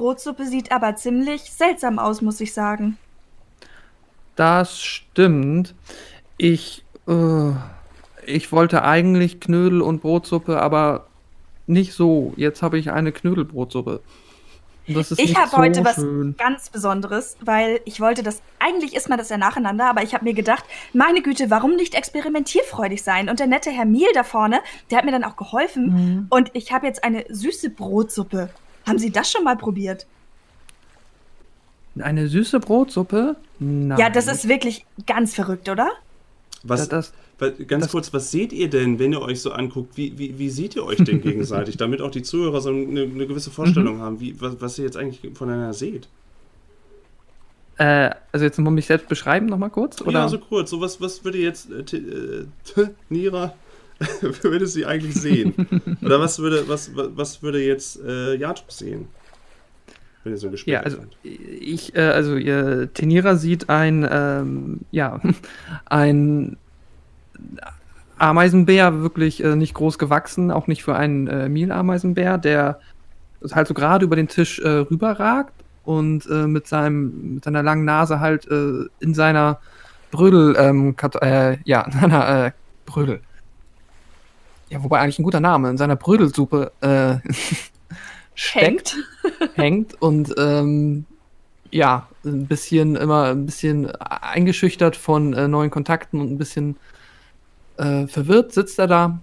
Brotsuppe sieht aber ziemlich seltsam aus, muss ich sagen. Das stimmt. Ich, äh, ich wollte eigentlich Knödel und Brotsuppe, aber nicht so. Jetzt habe ich eine Knödelbrotsuppe. ich habe so heute was ganz Besonderes, weil ich wollte das, eigentlich isst man das ja nacheinander, aber ich habe mir gedacht, meine Güte, warum nicht experimentierfreudig sein? Und der nette Herr Miel da vorne, der hat mir dann auch geholfen. Mhm. Und ich habe jetzt eine süße Brotsuppe. Haben Sie das schon mal probiert? Eine süße Brotsuppe? Nein. Ja, das ist wirklich ganz verrückt, oder? Was, das, das, ganz das, kurz, was seht ihr denn, wenn ihr euch so anguckt? Wie, wie, wie seht ihr euch denn gegenseitig, damit auch die Zuhörer so eine, eine gewisse Vorstellung mhm. haben, wie, was, was ihr jetzt eigentlich voneinander seht? Äh, also jetzt muss ich mich selbst beschreiben nochmal kurz? Oder? Ja, so kurz. So was, was würde jetzt äh, äh, Nira würde sie eigentlich sehen? Oder was würde, was, was würde jetzt äh, Jatuk sehen? Wenn ihr so Gespräch Ja, also seid. ich, äh, also ihr Tenira sieht ein, ähm, ja, ein Ameisenbär, wirklich äh, nicht groß gewachsen, auch nicht für einen äh, Mielameisenbär, der halt so gerade über den Tisch äh, rüberragt und äh, mit seinem, mit seiner langen Nase halt äh, in seiner Brödel, ähm, äh, ja, in seiner äh, Brödel, ja, wobei eigentlich ein guter Name, in seiner Brödelsuppe äh, steckt, hängt, hängt und ähm, ja, ein bisschen immer ein bisschen eingeschüchtert von äh, neuen Kontakten und ein bisschen äh, verwirrt sitzt er da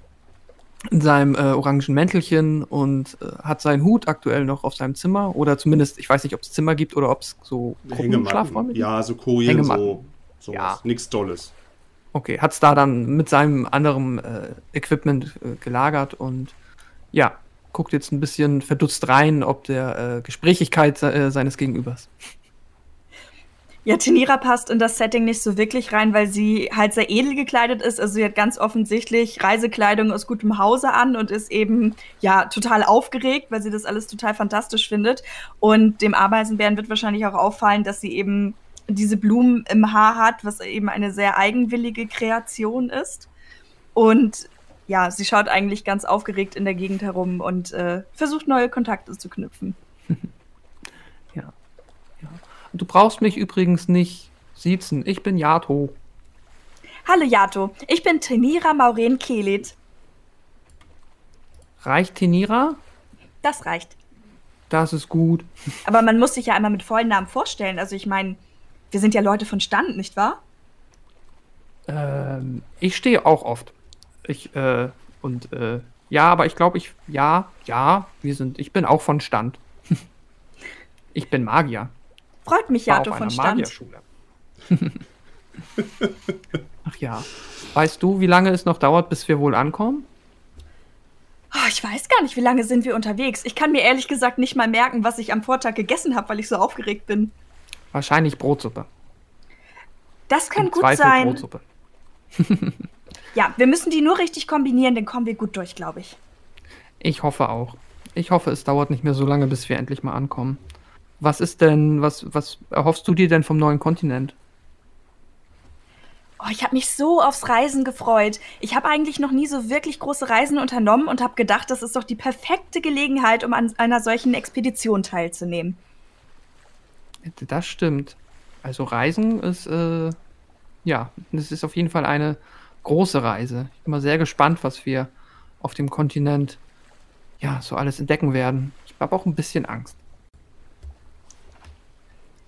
in seinem äh, orangen Mäntelchen und äh, hat seinen Hut aktuell noch auf seinem Zimmer oder zumindest, ich weiß nicht, ob es Zimmer gibt oder ob es so Schlafräume gibt. Ja, so Kojen, so, sowas. Ja. Nichts Tolles. Okay, hat es da dann mit seinem anderen äh, Equipment äh, gelagert und ja, guckt jetzt ein bisschen verdutzt rein, ob der äh, Gesprächigkeit äh, seines Gegenübers. Ja, Tenira passt in das Setting nicht so wirklich rein, weil sie halt sehr edel gekleidet ist. Also sie hat ganz offensichtlich Reisekleidung aus gutem Hause an und ist eben ja total aufgeregt, weil sie das alles total fantastisch findet. Und dem Ameisenbären wird wahrscheinlich auch auffallen, dass sie eben diese Blumen im Haar hat, was eben eine sehr eigenwillige Kreation ist. Und ja, sie schaut eigentlich ganz aufgeregt in der Gegend herum und äh, versucht neue Kontakte zu knüpfen. ja. ja. Du brauchst mich übrigens nicht siezen. Ich bin Yato. Hallo Yato, ich bin Tenira Mauren Kelit. Reicht Tenira? Das reicht. Das ist gut. Aber man muss sich ja einmal mit vollen Namen vorstellen. Also ich meine, wir sind ja Leute von Stand, nicht wahr? Ähm, ich stehe auch oft. Ich, äh, und, äh, ja, aber ich glaube, ich, ja, ja, wir sind, ich bin auch von Stand. ich bin Magier. Freut mich ja, du von Stand. Magierschule. Ach ja. Weißt du, wie lange es noch dauert, bis wir wohl ankommen? Oh, ich weiß gar nicht, wie lange sind wir unterwegs. Ich kann mir ehrlich gesagt nicht mal merken, was ich am Vortag gegessen habe, weil ich so aufgeregt bin. Wahrscheinlich Brotsuppe. Das kann Im gut Zweifel sein. Brotsuppe. ja, wir müssen die nur richtig kombinieren, dann kommen wir gut durch, glaube ich. Ich hoffe auch. Ich hoffe, es dauert nicht mehr so lange, bis wir endlich mal ankommen. Was ist denn, was, was erhoffst du dir denn vom neuen Kontinent? Oh, ich habe mich so aufs Reisen gefreut. Ich habe eigentlich noch nie so wirklich große Reisen unternommen und habe gedacht, das ist doch die perfekte Gelegenheit, um an einer solchen Expedition teilzunehmen. Das stimmt. Also Reisen ist, äh, ja, es ist auf jeden Fall eine große Reise. Ich bin mal sehr gespannt, was wir auf dem Kontinent, ja, so alles entdecken werden. Ich habe auch ein bisschen Angst.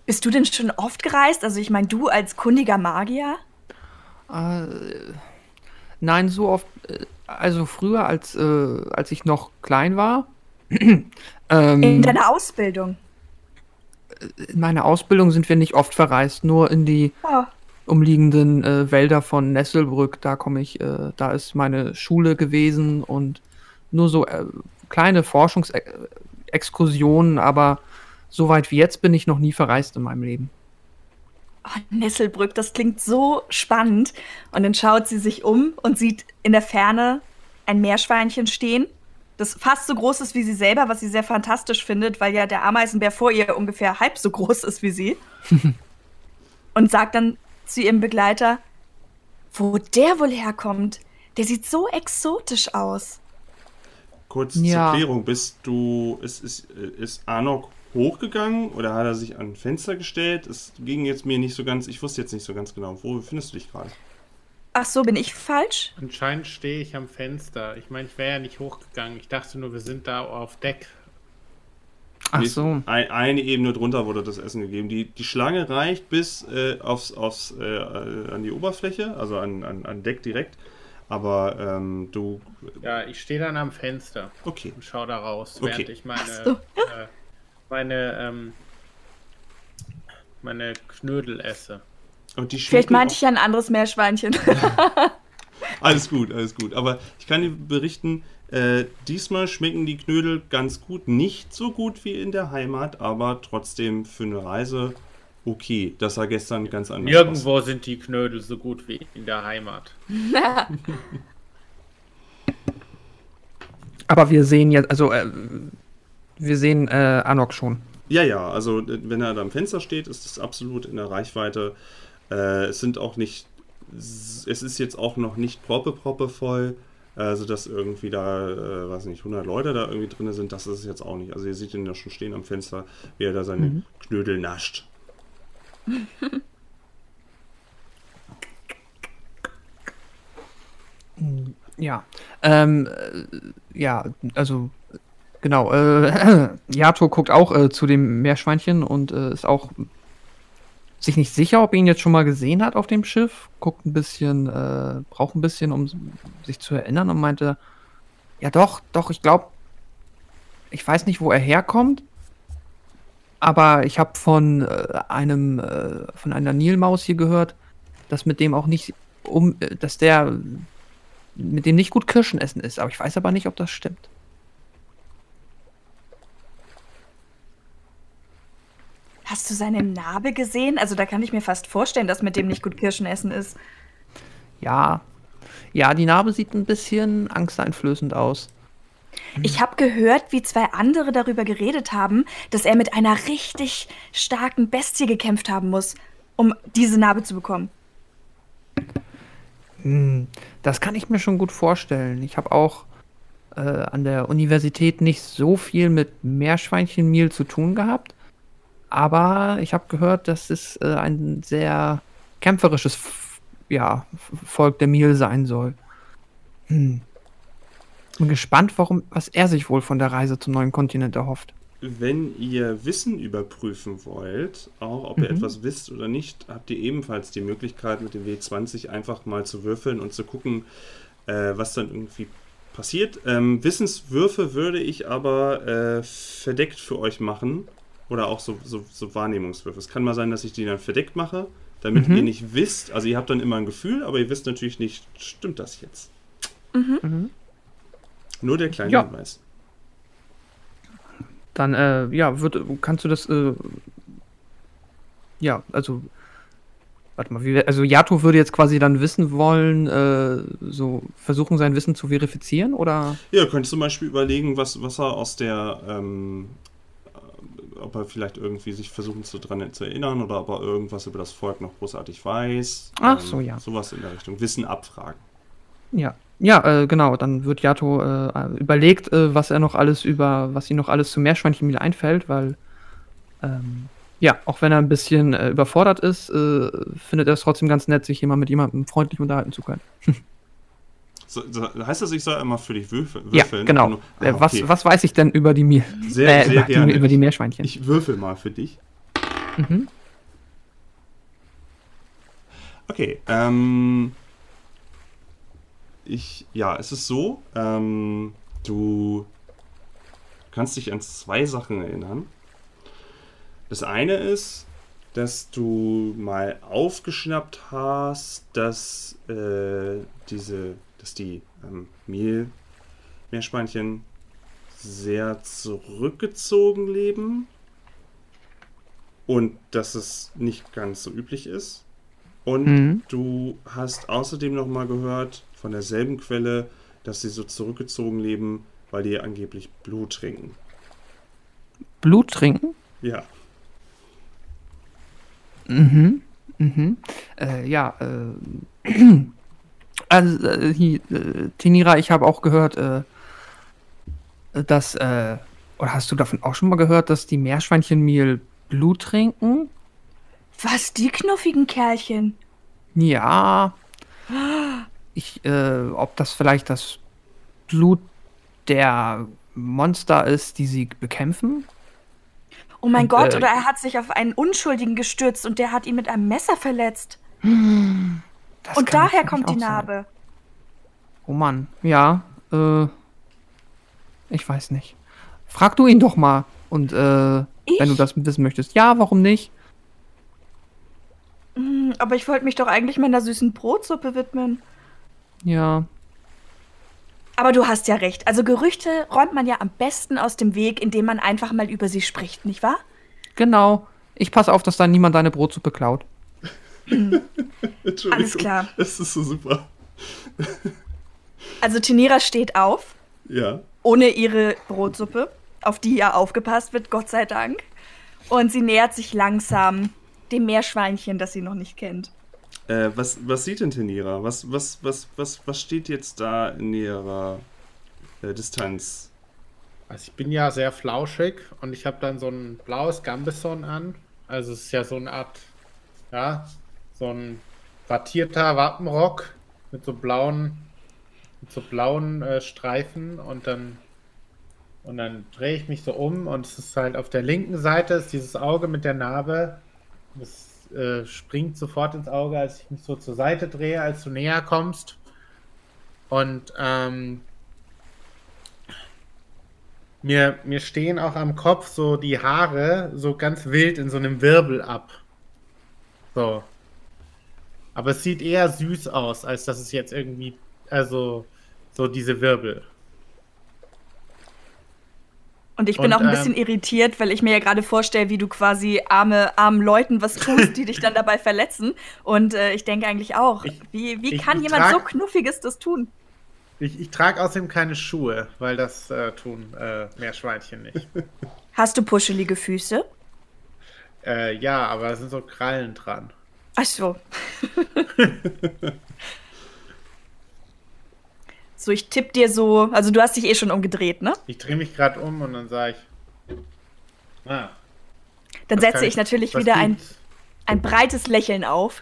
Bist du denn schon oft gereist? Also ich meine, du als kundiger Magier? Äh, nein, so oft. Äh, also früher, als, äh, als ich noch klein war. ähm, In deiner Ausbildung? In meiner Ausbildung sind wir nicht oft verreist, nur in die oh. umliegenden äh, Wälder von Nesselbrück. Da komme ich, äh, da ist meine Schule gewesen und nur so äh, kleine Forschungsexkursionen, aber so weit wie jetzt bin ich noch nie verreist in meinem Leben. Oh, Nesselbrück, das klingt so spannend. Und dann schaut sie sich um und sieht in der Ferne ein Meerschweinchen stehen das fast so groß ist wie sie selber, was sie sehr fantastisch findet, weil ja der Ameisenbär vor ihr ungefähr halb so groß ist wie sie. und sagt dann zu ihrem Begleiter, wo der wohl herkommt, der sieht so exotisch aus. kurz ja. zur Klärung, bist du, ist, ist, ist Arnok hochgegangen oder hat er sich an ein Fenster gestellt? Es ging jetzt mir nicht so ganz, ich wusste jetzt nicht so ganz genau. Wo findest du dich gerade? Ach so, bin ich falsch? Anscheinend stehe ich am Fenster. Ich meine, ich wäre ja nicht hochgegangen. Ich dachte nur, wir sind da auf Deck. Ach so. Ein, eine Ebene drunter wurde das Essen gegeben. Die, die Schlange reicht bis äh, aufs, aufs, äh, an die Oberfläche, also an, an, an Deck direkt. Aber ähm, du. Ja, ich stehe dann am Fenster. Okay. Und schau da raus, während okay. ich meine, so. äh, meine, ähm, meine Knödel esse. Vielleicht meinte ich ja ein anderes Meerschweinchen. alles gut, alles gut. Aber ich kann dir berichten, äh, diesmal schmecken die Knödel ganz gut. Nicht so gut wie in der Heimat, aber trotzdem für eine Reise okay. Das war gestern ganz anders. Nirgendwo aus. sind die Knödel so gut wie in der Heimat. aber wir sehen jetzt, also äh, wir sehen äh, Anok schon. Ja, ja, also wenn er da am Fenster steht, ist es absolut in der Reichweite. Äh, es sind auch nicht, es ist jetzt auch noch nicht proppe, proppe voll. Also, dass irgendwie da, äh, weiß nicht, 100 Leute da irgendwie drin sind, das ist es jetzt auch nicht. Also, ihr seht ihn ja schon stehen am Fenster, wie er da seine mhm. Knödel nascht. Ja, ähm, äh, ja, also genau. Äh, Yato guckt auch äh, zu dem Meerschweinchen und äh, ist auch sich nicht sicher, ob ihn jetzt schon mal gesehen hat auf dem Schiff, guckt ein bisschen, äh, braucht ein bisschen, um sich zu erinnern und meinte, ja doch, doch, ich glaube, ich weiß nicht, wo er herkommt, aber ich habe von äh, einem, äh, von einer Nilmaus hier gehört, dass mit dem auch nicht, um, äh, dass der mit dem nicht gut Kirschen essen ist, aber ich weiß aber nicht, ob das stimmt. Hast du seine Narbe gesehen? Also da kann ich mir fast vorstellen, dass mit dem nicht gut Kirschen essen ist. Ja. Ja, die Narbe sieht ein bisschen angsteinflößend aus. Ich habe gehört, wie zwei andere darüber geredet haben, dass er mit einer richtig starken Bestie gekämpft haben muss, um diese Narbe zu bekommen. Hm, das kann ich mir schon gut vorstellen. Ich habe auch äh, an der Universität nicht so viel mit Meerschweinchenmehl zu tun gehabt. Aber ich habe gehört, dass es äh, ein sehr kämpferisches ja, Volk der Mil sein soll. Hm. Bin gespannt, warum, was er sich wohl von der Reise zum neuen Kontinent erhofft. Wenn ihr Wissen überprüfen wollt, auch ob mhm. ihr etwas wisst oder nicht, habt ihr ebenfalls die Möglichkeit, mit dem W20 einfach mal zu würfeln und zu gucken, äh, was dann irgendwie passiert. Ähm, Wissenswürfe würde ich aber äh, verdeckt für euch machen, oder auch so, so, so Wahrnehmungswürfe. Es kann mal sein, dass ich die dann verdeckt mache, damit mhm. ihr nicht wisst, also ihr habt dann immer ein Gefühl, aber ihr wisst natürlich nicht, stimmt das jetzt? Mhm. mhm. Nur der kleine ja. Hinweis. Dann, äh, ja, wird, kannst du das, äh, ja, also, warte mal, wie, also Yato würde jetzt quasi dann wissen wollen, äh, so versuchen sein Wissen zu verifizieren, oder? Ja, könntest zum Beispiel überlegen, was, was er aus der, ähm, ob er vielleicht irgendwie sich versuchen zu dran zu erinnern oder ob er irgendwas über das Volk noch großartig weiß. Ach ähm, so, ja. Sowas in der Richtung. Wissen abfragen. Ja. Ja, äh, genau. Dann wird Yato äh, überlegt, äh, was er noch alles über, was ihm noch alles zu Meerschweinchenmehl einfällt, weil ähm, ja, auch wenn er ein bisschen äh, überfordert ist, äh, findet er es trotzdem ganz nett, sich jemand mit jemandem freundlich unterhalten zu können. So, heißt das, ich soll immer für dich würfeln? Ja, genau. Ah, äh, was, okay. was weiß ich denn über die Mir sehr, äh, sehr gerne. über die Meerschweinchen? Ich würfel mal für dich. Mhm. Okay, ähm, ich, ja, es ist so, ähm, du kannst dich an zwei Sachen erinnern. Das eine ist, dass du mal aufgeschnappt hast, dass äh, diese dass die ähm, Mehl, Meerschweinchen sehr zurückgezogen leben und dass es nicht ganz so üblich ist. Und mhm. du hast außerdem noch mal gehört von derselben Quelle, dass sie so zurückgezogen leben, weil die angeblich Blut trinken. Blut trinken? Ja. Mhm. Mhm. Äh, ja, äh, Also, äh, äh, Tinira, ich habe auch gehört, äh, dass, äh, oder hast du davon auch schon mal gehört, dass die Meerschweinchenmehl Blut trinken? Was, die knuffigen Kerlchen? Ja. Ich, äh, ob das vielleicht das Blut der Monster ist, die sie bekämpfen? Oh mein Und, Gott, äh, oder er hat sich auf einen Unschuldigen gestürzt und der hat ihn mit einem Messer verletzt. Das und daher kommt die auch sein. Narbe. Oh Mann, ja, äh, ich weiß nicht. Frag du ihn doch mal. Und, äh, wenn du das wissen möchtest. Ja, warum nicht? Hm, aber ich wollte mich doch eigentlich meiner süßen Brotsuppe widmen. Ja. Aber du hast ja recht. Also Gerüchte räumt man ja am besten aus dem Weg, indem man einfach mal über sie spricht, nicht wahr? Genau. Ich passe auf, dass da niemand deine Brotsuppe klaut. Entschuldigung. Alles klar. Das ist so super. Also Tenira steht auf, Ja. ohne ihre Brotsuppe, auf die ja aufgepasst wird, Gott sei Dank. Und sie nähert sich langsam dem Meerschweinchen, das sie noch nicht kennt. Äh, was, was sieht denn Tenira? Was, was, was, was, was steht jetzt da in ihrer äh, Distanz? Also ich bin ja sehr flauschig und ich habe dann so ein blaues Gambesson an. Also es ist ja so eine Art, ja, so ein wattierter Wappenrock mit so blauen, mit so blauen äh, Streifen und dann und dann drehe ich mich so um und es ist halt auf der linken Seite ist dieses Auge mit der Narbe. Das äh, springt sofort ins Auge, als ich mich so zur Seite drehe, als du näher kommst. Und ähm, mir, mir stehen auch am Kopf so die Haare so ganz wild in so einem Wirbel ab. So. Aber es sieht eher süß aus, als dass es jetzt irgendwie, also so diese Wirbel. Und ich bin Und, auch ein bisschen ähm, irritiert, weil ich mir ja gerade vorstelle, wie du quasi arme, armen Leuten was tust, die dich dann dabei verletzen. Und äh, ich denke eigentlich auch, Ich- wie, wie ich- kann ich jemand trag- so Knuffiges das tun? Ich, ich trage außerdem keine Schuhe, weil das äh, tun äh, Meerschweinchen nicht. Hast du puschelige Füße? äh, ja, aber da sind so Krallen dran. Ach so. so, ich tipp dir so, also du hast dich eh schon umgedreht, ne? Ich drehe mich gerade um und dann sage ich. Ah, Dann setze kann ich natürlich wieder ein, ein breites Lächeln auf.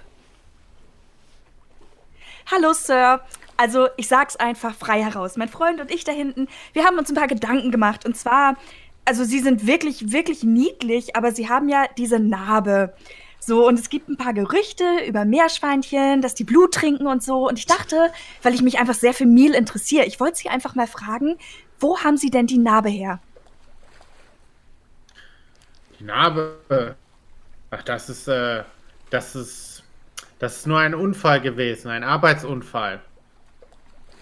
Hallo, Sir. Also, ich sag's einfach frei heraus. Mein Freund und ich da hinten, wir haben uns ein paar Gedanken gemacht. Und zwar, also, sie sind wirklich, wirklich niedlich, aber sie haben ja diese Narbe. So, und es gibt ein paar Gerüchte über Meerschweinchen, dass die Blut trinken und so. Und ich dachte, weil ich mich einfach sehr für Meal interessiere, ich wollte sie einfach mal fragen, wo haben sie denn die Narbe her? Die Narbe. Ach, das ist, äh, das ist, das ist nur ein Unfall gewesen, ein Arbeitsunfall.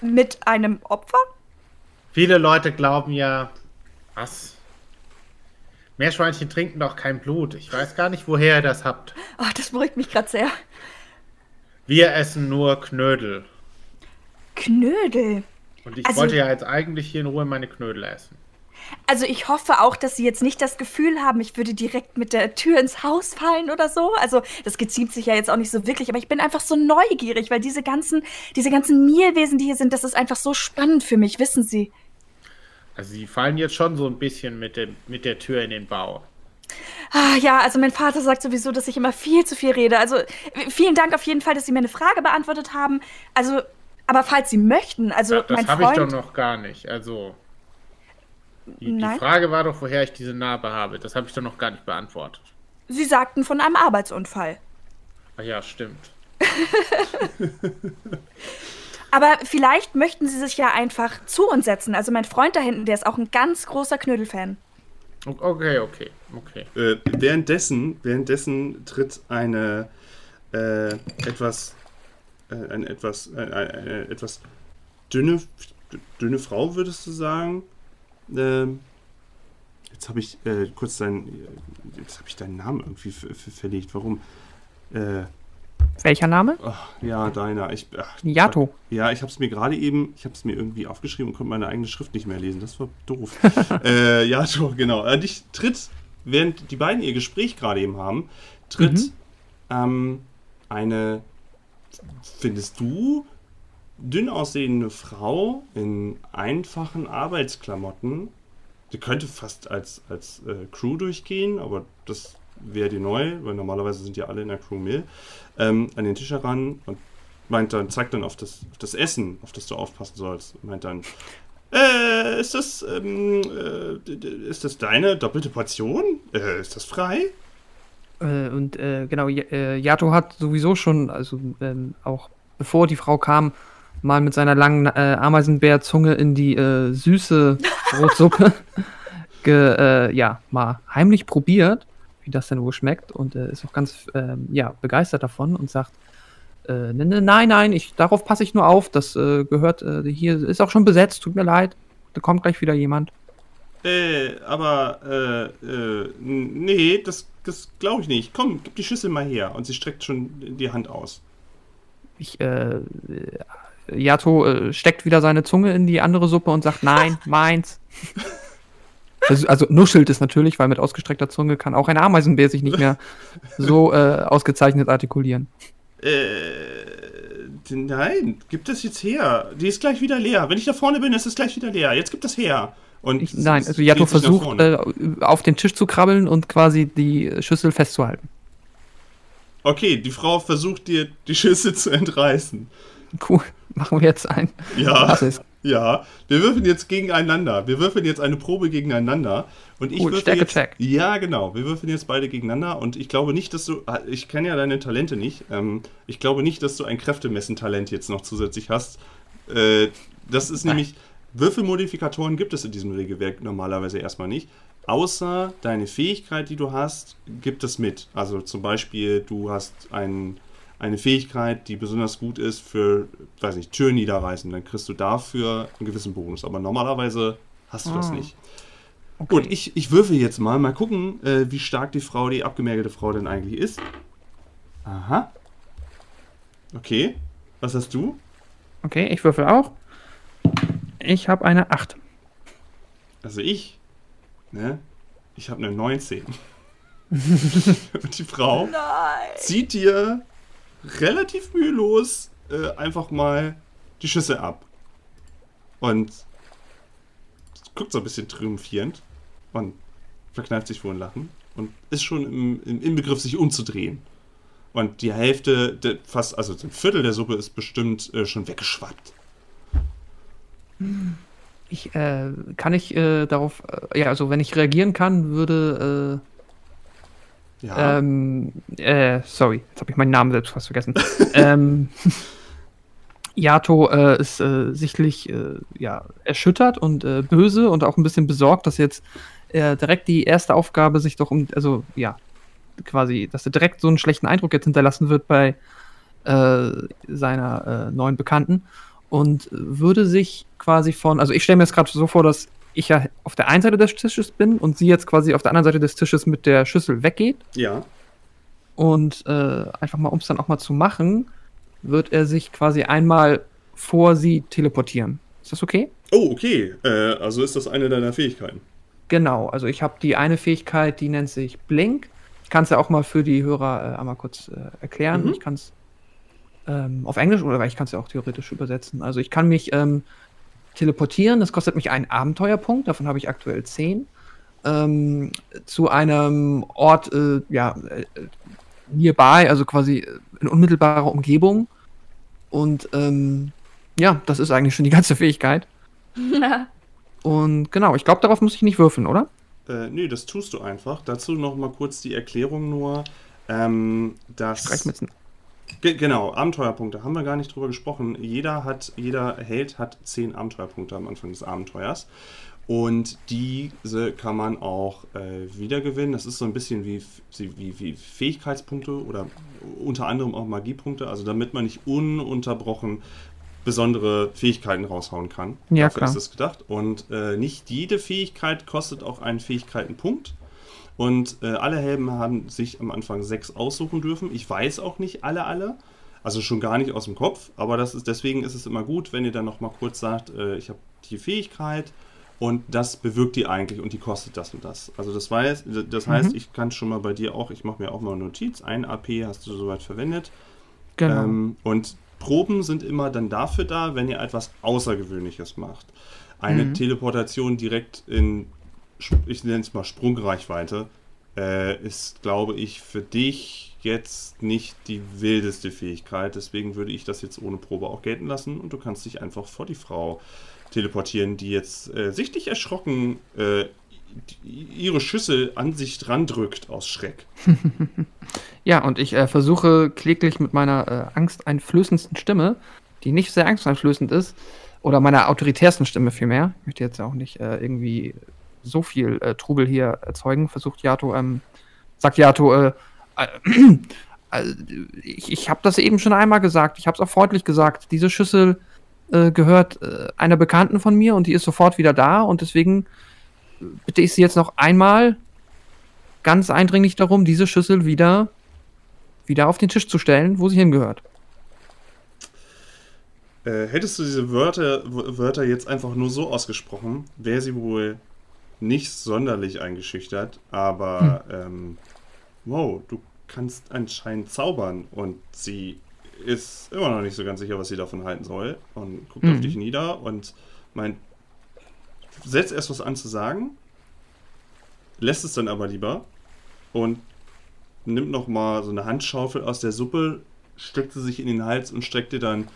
Mit einem Opfer? Viele Leute glauben ja, was? Meerschweinchen trinken doch kein Blut. Ich weiß gar nicht, woher ihr das habt. Oh, das beruhigt mich gerade sehr. Wir essen nur Knödel. Knödel. Und ich Also- wollte ja jetzt eigentlich hier in Ruhe meine Knödel essen. Also ich hoffe auch, dass Sie jetzt nicht das Gefühl haben, ich würde direkt mit der Tür ins Haus fallen oder so. Also das geziemt sich ja jetzt auch nicht so wirklich, aber ich bin einfach so neugierig, weil diese ganzen, diese ganzen Mielwesen, die hier sind, das ist einfach so spannend für mich, wissen Sie. Also sie fallen jetzt schon so ein bisschen mit, dem, mit der Tür in den Bau. Ah, ja, also mein Vater sagt sowieso, dass ich immer viel zu viel rede. Also vielen Dank auf jeden Fall, dass Sie mir eine Frage beantwortet haben. Also, aber falls Sie möchten, also das mein habe ich doch Freund. noch gar nicht. Also die, die. Frage war doch, woher ich diese Narbe habe. Das habe ich doch noch gar nicht beantwortet. Sie sagten von einem Arbeitsunfall. Ach ja, stimmt. Aber vielleicht möchten Sie sich ja einfach zu uns setzen. Also mein Freund da hinten, der ist auch ein ganz großer Knödelfan. Okay, okay, okay. Äh, währenddessen, währenddessen tritt eine äh, etwas, äh, eine etwas, äh, eine etwas dünne, dünne Frau, würdest du sagen? Ähm, jetzt habe ich äh, kurz deinen, jetzt habe ich deinen Namen irgendwie ver ver verlegt. Warum? Äh, Welcher Name? ach, ja, deiner. Ich, ach, Yato. Ja, ich habe es mir gerade eben, ich habe es mir irgendwie aufgeschrieben und konnte meine eigene Schrift nicht mehr lesen. Das war doof. äh, doch, genau. Äh, dich tritt, während die beiden ihr Gespräch gerade eben haben, tritt Mhm. ähm, eine, findest du, dünn aussehende Frau in einfachen Arbeitsklamotten die könnte fast als, als äh, Crew durchgehen, aber das wäre die neu, weil normalerweise sind ja alle in der Crew Mill, ähm, an den Tisch heran und meint dann, zeigt dann auf das, auf das Essen, auf das du aufpassen sollst. Meint dann, äh, ist das, ähm, äh, ist das deine doppelte Portion? Äh, ist das frei? Äh, und äh, genau, äh, Yato hat sowieso schon, also ähm, auch bevor die Frau kam, mal mit seiner langen äh, Ameisenbärzunge in die äh, süße Brotsuppe ge, äh, ja, mal heimlich probiert, wie das denn wohl schmeckt und äh, ist auch ganz ähm, ja, begeistert davon und sagt, äh, ne, ne, nein, nein, ich, darauf passe ich nur auf, das äh, gehört, hier ist auch schon besetzt, tut mir leid, da kommt gleich wieder jemand. Äh, aber, äh, äh, nee, das, das glaube ich nicht. Komm, gib die Schüssel mal her. Und sie streckt schon die Hand aus. Ich, äh, Yato äh, steckt wieder seine Zunge in die andere Suppe und sagt, nein, meins. Also, also nuschelt es natürlich, weil mit ausgestreckter Zunge kann auch ein Ameisenbär sich nicht mehr so äh, ausgezeichnet artikulieren. Äh, nein, gib das jetzt her. Die ist gleich wieder leer. Wenn ich da vorne bin, ist es gleich wieder leer. Jetzt gib das her. Und ich, nein, also Yato versucht äh, auf den Tisch zu krabbeln und quasi die Schüssel festzuhalten. Okay, die Frau versucht dir die Schüssel zu entreißen. Cool, machen wir jetzt ein. Ja, ja. Wir würfeln jetzt gegeneinander. Wir würfeln jetzt eine Probe gegeneinander. Und ich cool, Stärke jetzt, check. Ja, genau. Wir würfeln jetzt beide gegeneinander. Und ich glaube nicht, dass du. Ich kenne ja deine Talente nicht. Ähm, ich glaube nicht, dass du ein Kräftemessen-Talent jetzt noch zusätzlich hast. Äh, das ist Nein. nämlich Würfelmodifikatoren gibt es in diesem Regelwerk normalerweise erstmal nicht. Außer deine Fähigkeit, die du hast, gibt es mit. Also zum Beispiel, du hast ein, eine Fähigkeit, die besonders gut ist für, weiß nicht, Türen niederreißen. Dann kriegst du dafür einen gewissen Bonus. Aber normalerweise hast du ah. das nicht. Okay. Und ich, ich würfel jetzt mal, mal gucken, äh, wie stark die Frau, die abgemergelte Frau denn eigentlich ist. Aha. Okay. Was hast du? Okay, ich würfel auch. Ich habe eine 8. Also ich, ne? Ich habe eine 19. Und die Frau Nein. zieht dir relativ mühelos äh, einfach mal die Schüssel ab. Und guckt so ein bisschen triumphierend und verkneift sich vor ein Lachen und ist schon im, im, im Begriff, sich umzudrehen. Und die Hälfte, fast, also ein Viertel der Suppe ist bestimmt äh, schon weggeschwappt. Ich, äh, kann ich äh, darauf, äh, ja, also wenn ich reagieren kann, würde, äh, ja. ähm, äh, sorry, jetzt habe ich meinen Namen selbst fast vergessen. ähm, Yato äh, ist äh, sichtlich äh, ja, erschüttert und äh, böse und auch ein bisschen besorgt, dass jetzt äh, direkt die erste Aufgabe sich doch um, also ja, quasi, dass er direkt so einen schlechten Eindruck jetzt hinterlassen wird bei seiner neuen Bekannten und würde sich quasi von, also ich stelle mir jetzt gerade so vor, dass ich ja auf der einen Seite des Tisches bin und sie jetzt quasi auf der anderen Seite des Tisches mit der Schüssel weggeht. Ja. Und äh, einfach mal, um es dann auch mal zu machen, wird er sich quasi einmal vor sie teleportieren. Ist das okay? Oh, okay. Äh, also ist das eine deiner Fähigkeiten? Genau, also ich habe die eine Fähigkeit, die nennt sich Blink. Ich kann es ja auch mal für die Hörer äh, einmal kurz äh, erklären. Mhm. Ich kann es ähm, auf Englisch oder ich kann es ja auch theoretisch übersetzen. Also ich kann mich ähm, teleportieren, das kostet mich einen Abenteuerpunkt, davon habe ich aktuell 10. Ähm, zu einem Ort, äh, ja, äh, nearby, also quasi in unmittelbarer Umgebung. Und ähm, ja, das ist eigentlich schon die ganze Fähigkeit. Und genau, ich glaube, darauf muss ich nicht würfeln, oder? Äh, nee, das tust du einfach. Dazu noch mal kurz die Erklärung nur, ähm, dass Streichmützen. Ge genau, Abenteuerpunkte haben wir gar nicht drüber gesprochen. Jeder hat, jeder Held hat zehn Abenteuerpunkte am Anfang des Abenteuers. Und diese kann man auch äh, wiedergewinnen. Das ist so ein bisschen wie, wie, wie Fähigkeitspunkte oder unter anderem auch Magiepunkte, also damit man nicht ununterbrochen besondere Fähigkeiten raushauen kann. Ja, Dafür klar. ist es gedacht. Und äh, nicht jede Fähigkeit kostet auch einen Fähigkeitenpunkt. Und äh, alle Helden haben sich am Anfang sechs aussuchen dürfen. Ich weiß auch nicht alle, alle. Also schon gar nicht aus dem Kopf. Aber das ist, deswegen ist es immer gut, wenn ihr dann noch mal kurz sagt, äh, ich habe die Fähigkeit und das bewirkt die eigentlich und die kostet das und das. Also das, weiß, das heißt, mhm. ich kann schon mal bei dir auch, ich mache mir auch mal eine Notiz, ein AP hast du soweit verwendet. Genau. Ähm, und Proben sind immer dann dafür da, wenn ihr etwas Außergewöhnliches macht. Eine mhm. Teleportation direkt in ich nenne es mal Sprungreichweite, äh, ist, glaube ich, für dich jetzt nicht die wildeste Fähigkeit. Deswegen würde ich das jetzt ohne Probe auch gelten lassen und du kannst dich einfach vor die Frau teleportieren, die jetzt äh, sichtlich erschrocken äh, ihre Schüssel an sich dran drückt aus Schreck. ja, und ich äh, versuche kläglich mit meiner äh, angsteinflößendsten Stimme, die nicht sehr angsteinflößend ist, oder meiner autoritärsten Stimme vielmehr, ich möchte jetzt auch nicht äh, irgendwie so viel äh, Trubel hier erzeugen, versucht Yato, ähm, sagt Yato, äh, äh, ich, ich habe das eben schon einmal gesagt, ich habe es auch freundlich gesagt, diese Schüssel gehört einer Bekannten von mir und die ist sofort wieder da und deswegen bitte ich Sie jetzt noch einmal ganz eindringlich darum, diese Schüssel wieder, wieder auf den Tisch zu stellen, wo sie hingehört. Äh, hättest du diese Wörter, Wörter jetzt einfach nur so ausgesprochen, wäre sie wohl nicht sonderlich eingeschüchtert, aber hm. ähm, wow, du kannst anscheinend zaubern und sie ist immer noch nicht so ganz sicher, was sie davon halten soll und guckt hm. auf dich nieder und meint, setzt erst was an zu sagen, lässt es dann aber lieber und nimmt nochmal so eine Handschaufel aus der Suppe, steckt sie sich in den Hals und streckt dir dann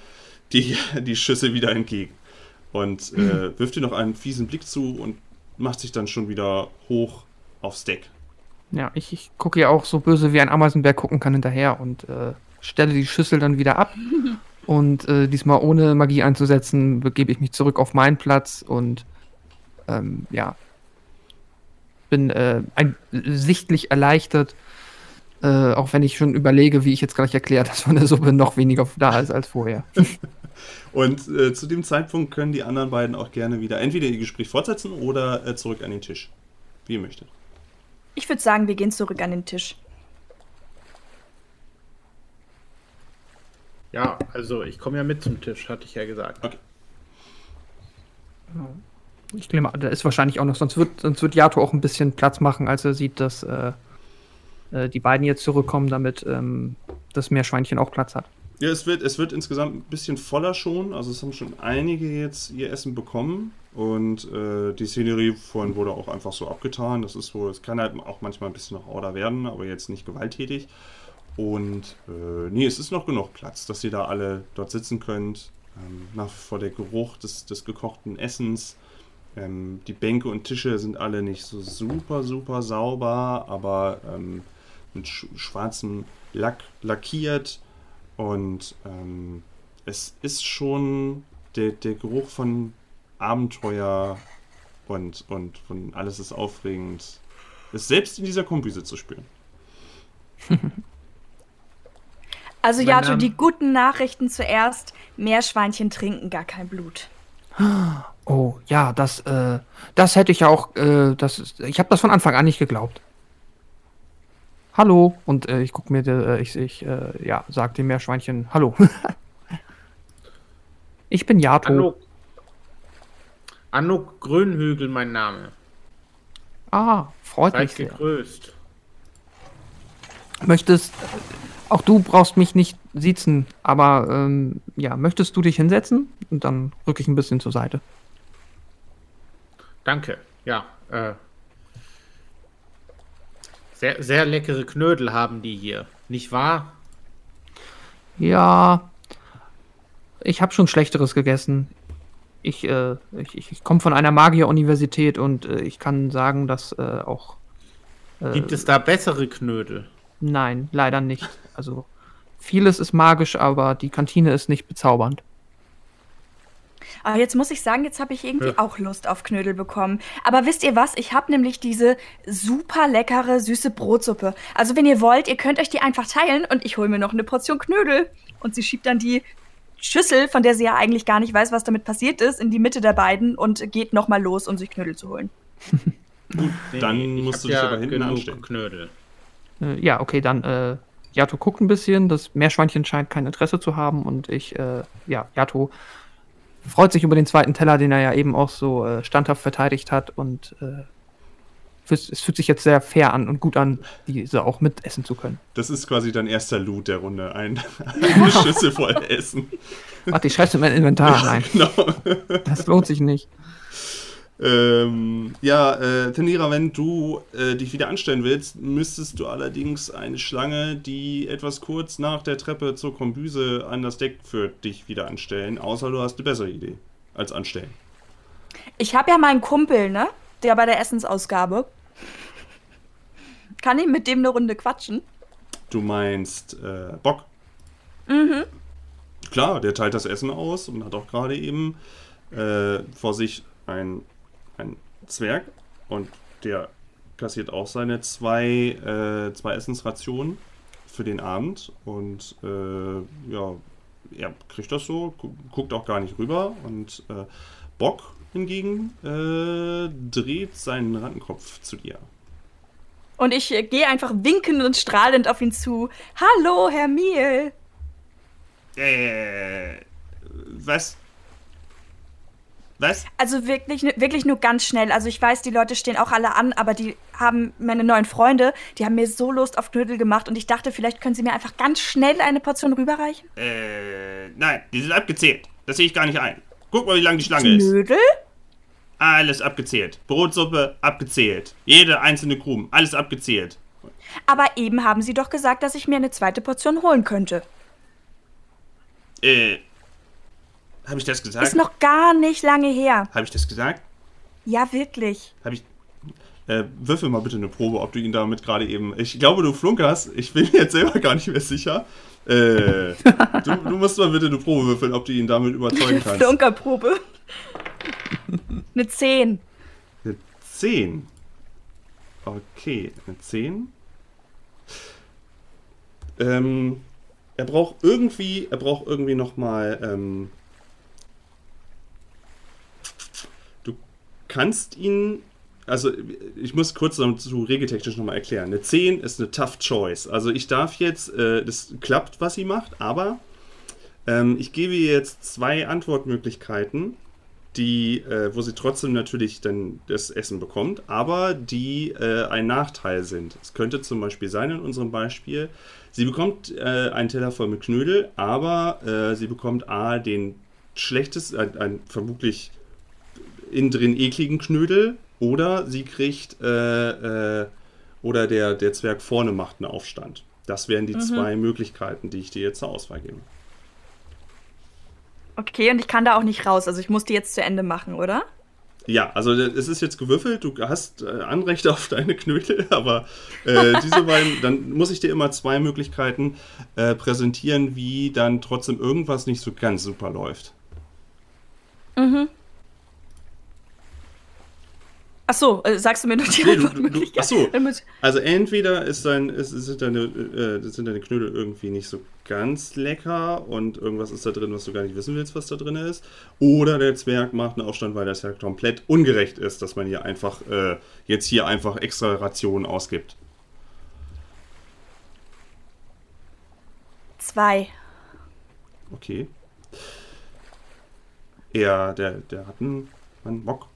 die, die Schüssel wieder entgegen. Und äh, wirft dir noch einen fiesen Blick zu und macht sich dann schon wieder hoch aufs Deck. Ja, ich, ich gucke ja auch so böse wie ein Ameisenbär gucken kann hinterher und äh, stelle die Schüssel dann wieder ab. und äh, diesmal ohne Magie einzusetzen, begebe ich mich zurück auf meinen Platz und ähm, ja, bin äh, ein, sichtlich erleichtert, äh, auch wenn ich schon überlege, wie ich jetzt gleich erkläre, dass von der Suppe noch weniger da ist als vorher. Und äh, zu dem Zeitpunkt können die anderen beiden auch gerne wieder entweder ihr Gespräch fortsetzen oder äh, zurück an den Tisch. Wie ihr möchtet. Ich würde sagen, wir gehen zurück an den Tisch. Ja, also ich komme ja mit zum Tisch, hatte ich ja gesagt. Okay. Ich glaube, da ist wahrscheinlich auch noch, sonst wird, sonst wird Yato auch ein bisschen Platz machen, als er sieht, dass äh, äh, die beiden jetzt zurückkommen, damit ähm, das Meerschweinchen auch Platz hat. Ja, es wird, es wird insgesamt ein bisschen voller schon. Also es haben schon einige jetzt ihr Essen bekommen. Und äh, die Szenerie vorhin wurde auch einfach so abgetan. Das ist so, es kann halt auch manchmal ein bisschen noch Order werden, aber jetzt nicht gewalttätig. Und äh, nee, es ist noch genug Platz, dass ihr da alle dort sitzen könnt. Ähm, nach wie vor der Geruch des, des gekochten Essens. Ähm, die Bänke und Tische sind alle nicht so super, super sauber, aber ähm, mit sch schwarzem Lack lackiert. Und ähm, es ist schon der, der Geruch von Abenteuer und, und von alles ist aufregend, ist selbst in dieser Kombüse zu spüren. Also Jato, die guten Nachrichten zuerst. Meerschweinchen trinken gar kein Blut. Oh, ja, das, äh, das hätte ich ja auch, äh, das ist, ich habe das von Anfang an nicht geglaubt. Hallo, und äh, ich gucke mir, äh, ich, ich äh, ja, sag dem Meerschweinchen, hallo. ich bin Jato. Anuk, Anuk Grünhügel, mein Name. Ah, freut Seid mich sehr. gegrüßt. Möchtest, auch du brauchst mich nicht siezen, aber ähm, ja, möchtest du dich hinsetzen? Und dann rücke ich ein bisschen zur Seite. Danke. Ja. Äh, sehr, sehr leckere Knödel haben die hier, nicht wahr? Ja. Ich habe schon Schlechteres gegessen. Ich, äh, ich, ich komme von einer Magier-Universität und äh, ich kann sagen, dass äh, auch. Äh, Gibt es da bessere Knödel? Nein, leider nicht. Also vieles ist magisch, aber die Kantine ist nicht bezaubernd. Aber jetzt muss ich sagen, jetzt habe ich irgendwie ja. auch Lust auf Knödel bekommen. Aber wisst ihr was? Ich habe nämlich diese super leckere, süße Brotsuppe. Also wenn ihr wollt, ihr könnt euch die einfach teilen und ich hole mir noch eine Portion Knödel. Und sie schiebt dann die Schüssel, von der sie ja eigentlich gar nicht weiß, was damit passiert ist, in die Mitte der beiden und geht nochmal los, um sich Knödel zu holen. Gut, dann nee, musst du dich ja aber hinten anstellen. Knödel. Äh, ja, okay, dann äh, Yato guckt ein bisschen, das Meerschweinchen scheint kein Interesse zu haben und ich, äh, ja, Yato freut sich über den zweiten Teller, den er ja eben auch so äh, standhaft verteidigt hat und äh, es fühlt sich jetzt sehr fair an und gut an, diese auch mitessen zu können. Das ist quasi dein erster Loot der Runde. Ein, eine Schüssel voll Essen. Warte, ich schreibe in mein Inventar. Nein. Genau. Das lohnt sich nicht. Ähm, ja, äh, Tenira, wenn du äh, dich wieder anstellen willst, müsstest du allerdings eine Schlange, die etwas kurz nach der Treppe zur Kombüse an das Deck führt, dich wieder anstellen. Außer du hast eine bessere Idee als anstellen. Ich habe ja meinen Kumpel, ne? Der bei der Essensausgabe. Kann ich mit dem eine Runde quatschen? Du meinst äh, Bock? Mhm. Klar, der teilt das Essen aus und hat auch gerade eben äh, vor sich ein ein Zwerg und der kassiert auch seine zwei, äh, zwei Essensrationen für den Abend und äh, ja, er kriegt das so, gu guckt auch gar nicht rüber und äh, Bock hingegen äh, dreht seinen Rattenkopf zu dir. Und ich äh, gehe einfach winkend und strahlend auf ihn zu. Hallo, Herr Miel. Äh, was? Was? Also wirklich, wirklich nur ganz schnell. Also ich weiß, die Leute stehen auch alle an, aber die haben meine neuen Freunde, die haben mir so Lust auf Knödel gemacht und ich dachte, vielleicht können sie mir einfach ganz schnell eine Portion rüberreichen. Äh, nein, die sind abgezählt. Das sehe ich gar nicht ein. Guck mal, wie lang die Schlange ist. Knödel? Alles abgezählt. Brotsuppe abgezählt. Jede einzelne Krumen, alles abgezählt. Aber eben haben sie doch gesagt, dass ich mir eine zweite Portion holen könnte. Äh, habe ich das gesagt? Ist noch gar nicht lange her. Habe ich das gesagt? Ja, wirklich. Habe ich. Äh, würfel mal bitte eine Probe, ob du ihn damit gerade eben. Ich glaube, du flunkerst. Ich bin jetzt selber gar nicht mehr sicher. Äh, du, du, musst mal bitte eine Probe würfeln, ob du ihn damit überzeugen kannst. Flunkerprobe. eine 10. Eine 10. Okay, eine 10. Ähm, er braucht irgendwie, er braucht irgendwie nochmal ähm, kannst ihn, also ich muss kurz zu regeltechnisch nochmal erklären. Eine 10 ist eine Tough Choice. Also ich darf jetzt, äh, das klappt, was sie macht, aber ähm, ich gebe ihr jetzt zwei Antwortmöglichkeiten, die, äh, wo sie trotzdem natürlich dann das Essen bekommt, aber die äh, ein Nachteil sind. Es könnte zum Beispiel sein in unserem Beispiel, sie bekommt äh, einen Teller voll mit Knödel, aber äh, sie bekommt A, den schlechtesten, vermutlich innen drin ekligen Knödel oder sie kriegt äh, äh, oder der, der Zwerg vorne macht einen Aufstand. Das wären die mhm. zwei Möglichkeiten, die ich dir jetzt zur Auswahl gebe. Okay, und ich kann da auch nicht raus. Also ich muss die jetzt zu Ende machen, oder? Ja, also es ist jetzt gewürfelt, du hast äh, Anrecht auf deine Knödel, aber äh, diese beiden, dann muss ich dir immer zwei Möglichkeiten äh, präsentieren, wie dann trotzdem irgendwas nicht so ganz super läuft. Mhm. Ach so, äh, sagst du mir noch die nee, Antwortmöglichkeit? Ach so, also entweder ist dein, ist, sind, deine, äh, sind deine Knödel irgendwie nicht so ganz lecker und irgendwas ist da drin, was du gar nicht wissen willst, was da drin ist. Oder der Zwerg macht einen Aufstand, weil das ja komplett ungerecht ist, dass man hier einfach äh, jetzt hier einfach extra Rationen ausgibt. Zwei. Okay. Er, der, der hat einen, einen Bock.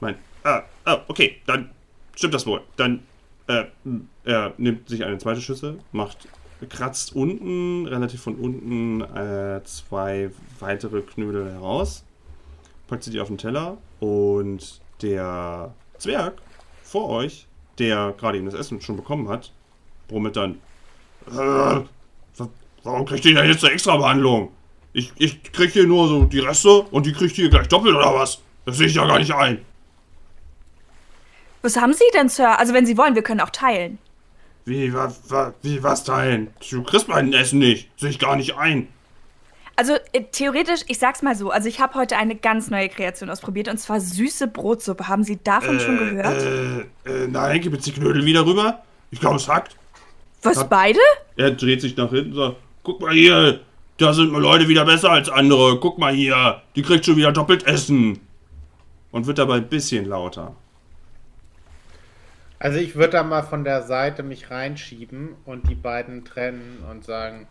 Mein, Ah, ah, okay, dann stimmt das wohl. Dann, äh, er nimmt sich eine zweite Schüssel, macht, kratzt unten, relativ von unten, äh, zwei weitere Knödel heraus, packt sie die auf den Teller und der Zwerg vor euch, der gerade eben das Essen schon bekommen hat, brummelt dann, äh, warum kriegt ihr denn jetzt eine extra Behandlung? Ich, ich krieg hier nur so die Reste und die kriegt ihr gleich doppelt oder was? Das sehe ich ja gar nicht ein. Was haben Sie denn, Sir? Also, wenn Sie wollen, wir können auch teilen. Wie, wa, wa, wie was teilen? Du kriegst mein Essen nicht. Sehe ich gar nicht ein. Also äh, theoretisch, ich sag's mal so, also ich habe heute eine ganz neue Kreation ausprobiert und zwar süße Brotsuppe. Haben Sie davon äh, schon gehört? Äh, äh, nein, gib jetzt die Knödel wieder rüber. Ich glaube, es hackt. Was, Hat, beide? Er dreht sich nach hinten und sagt, guck mal hier, da sind mir Leute wieder besser als andere. Guck mal hier, die kriegt schon wieder doppelt Essen. Und wird dabei ein bisschen lauter. Also ich würde da mal von der Seite mich reinschieben und die beiden trennen und sagen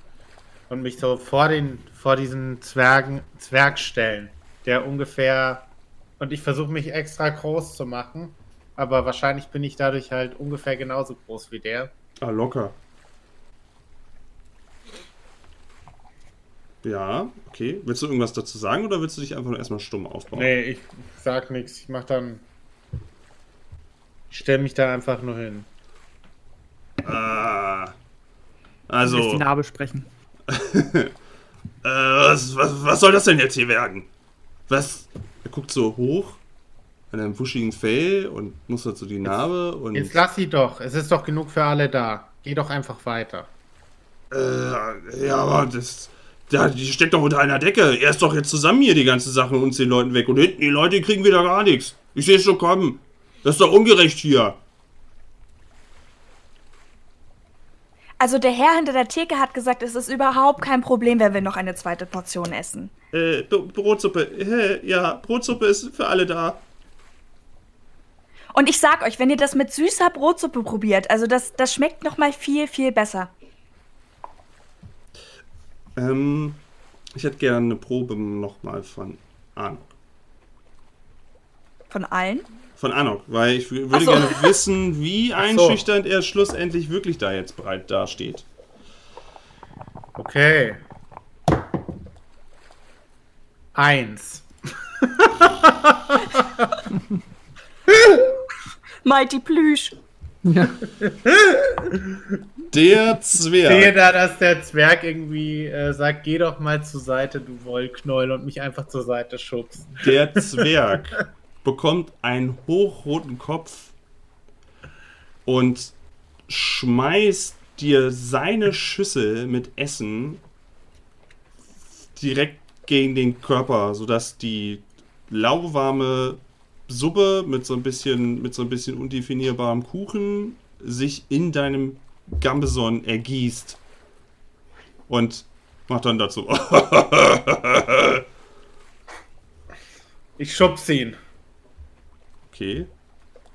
und mich so vor den vor diesen Zwergen Zwerg stellen, der ungefähr und ich versuche mich extra groß zu machen, aber wahrscheinlich bin ich dadurch halt ungefähr genauso groß wie der. Ah, locker. Ja, okay. Willst du irgendwas dazu sagen oder willst du dich einfach nur erstmal stumm aufbauen? Nee, ich sag nichts. Ich mach dann. Ich stelle mich da einfach nur hin. Ah. Also, die Narbe sprechen. äh, was, was, was soll das denn jetzt hier werden? Was? Er guckt so hoch an einem wuschigen Fell und mustert so die Narbe und. Jetzt lass sie doch. Es ist doch genug für alle da. Geh doch einfach weiter. Äh, ja, aber das. Ja, die steckt doch unter einer Decke. Er ist doch jetzt zusammen hier die ganze Sache und uns den Leuten weg. Und hinten die Leute die kriegen wieder gar nichts. Ich sehe es schon kommen. Das ist doch ungerecht hier. Also der Herr hinter der Theke hat gesagt, es ist überhaupt kein Problem, wenn wir noch eine zweite Portion essen. Äh, B Brotsuppe. Äh, ja, Brotsuppe ist für alle da. Und ich sag euch, wenn ihr das mit süßer Brotsuppe probiert, also das, das schmeckt noch mal viel, viel besser. Ähm, ich hätte gerne eine Probe nochmal von Anok. Von allen. Von Anok, weil ich würde so. gerne wissen, wie so. einschüchternd er schlussendlich wirklich da jetzt bereit dasteht. Okay. Eins. Mighty Plüsch. Ja. Der Ich sehe Zwerg. da, dass der Zwerg irgendwie äh, sagt, geh doch mal zur Seite, du Wollknäuel, und mich einfach zur Seite schubst. Der Zwerg bekommt einen hochroten Kopf und schmeißt dir seine Schüssel mit Essen direkt gegen den Körper, sodass die lauwarme Suppe mit so ein bisschen, mit so ein bisschen undefinierbarem Kuchen sich in deinem Gambeson ergießt. Und macht dann dazu. Ich schubs ihn. Okay.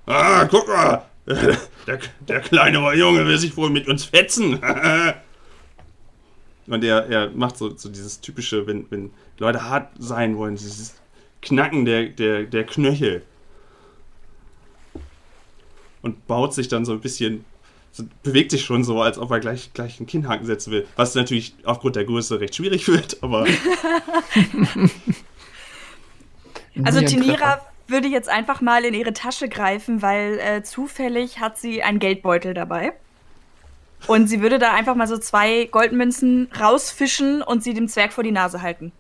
Ah, guck mal! Der, der kleine Junge will sich wohl mit uns fetzen. Und er, er macht so, so dieses typische, wenn, wenn Leute hart sein wollen, dieses Knacken der, der, der Knöchel. Und baut sich dann so ein bisschen, so, bewegt sich schon so, als ob er gleich, gleich einen Kinnhaken setzen will. Was natürlich aufgrund der Größe recht schwierig wird, aber Also Tenira Treffer. Würde jetzt einfach mal in ihre Tasche greifen, weil äh, zufällig hat sie einen Geldbeutel dabei. Und sie würde da einfach mal so zwei Goldmünzen rausfischen und sie dem Zwerg vor die Nase halten.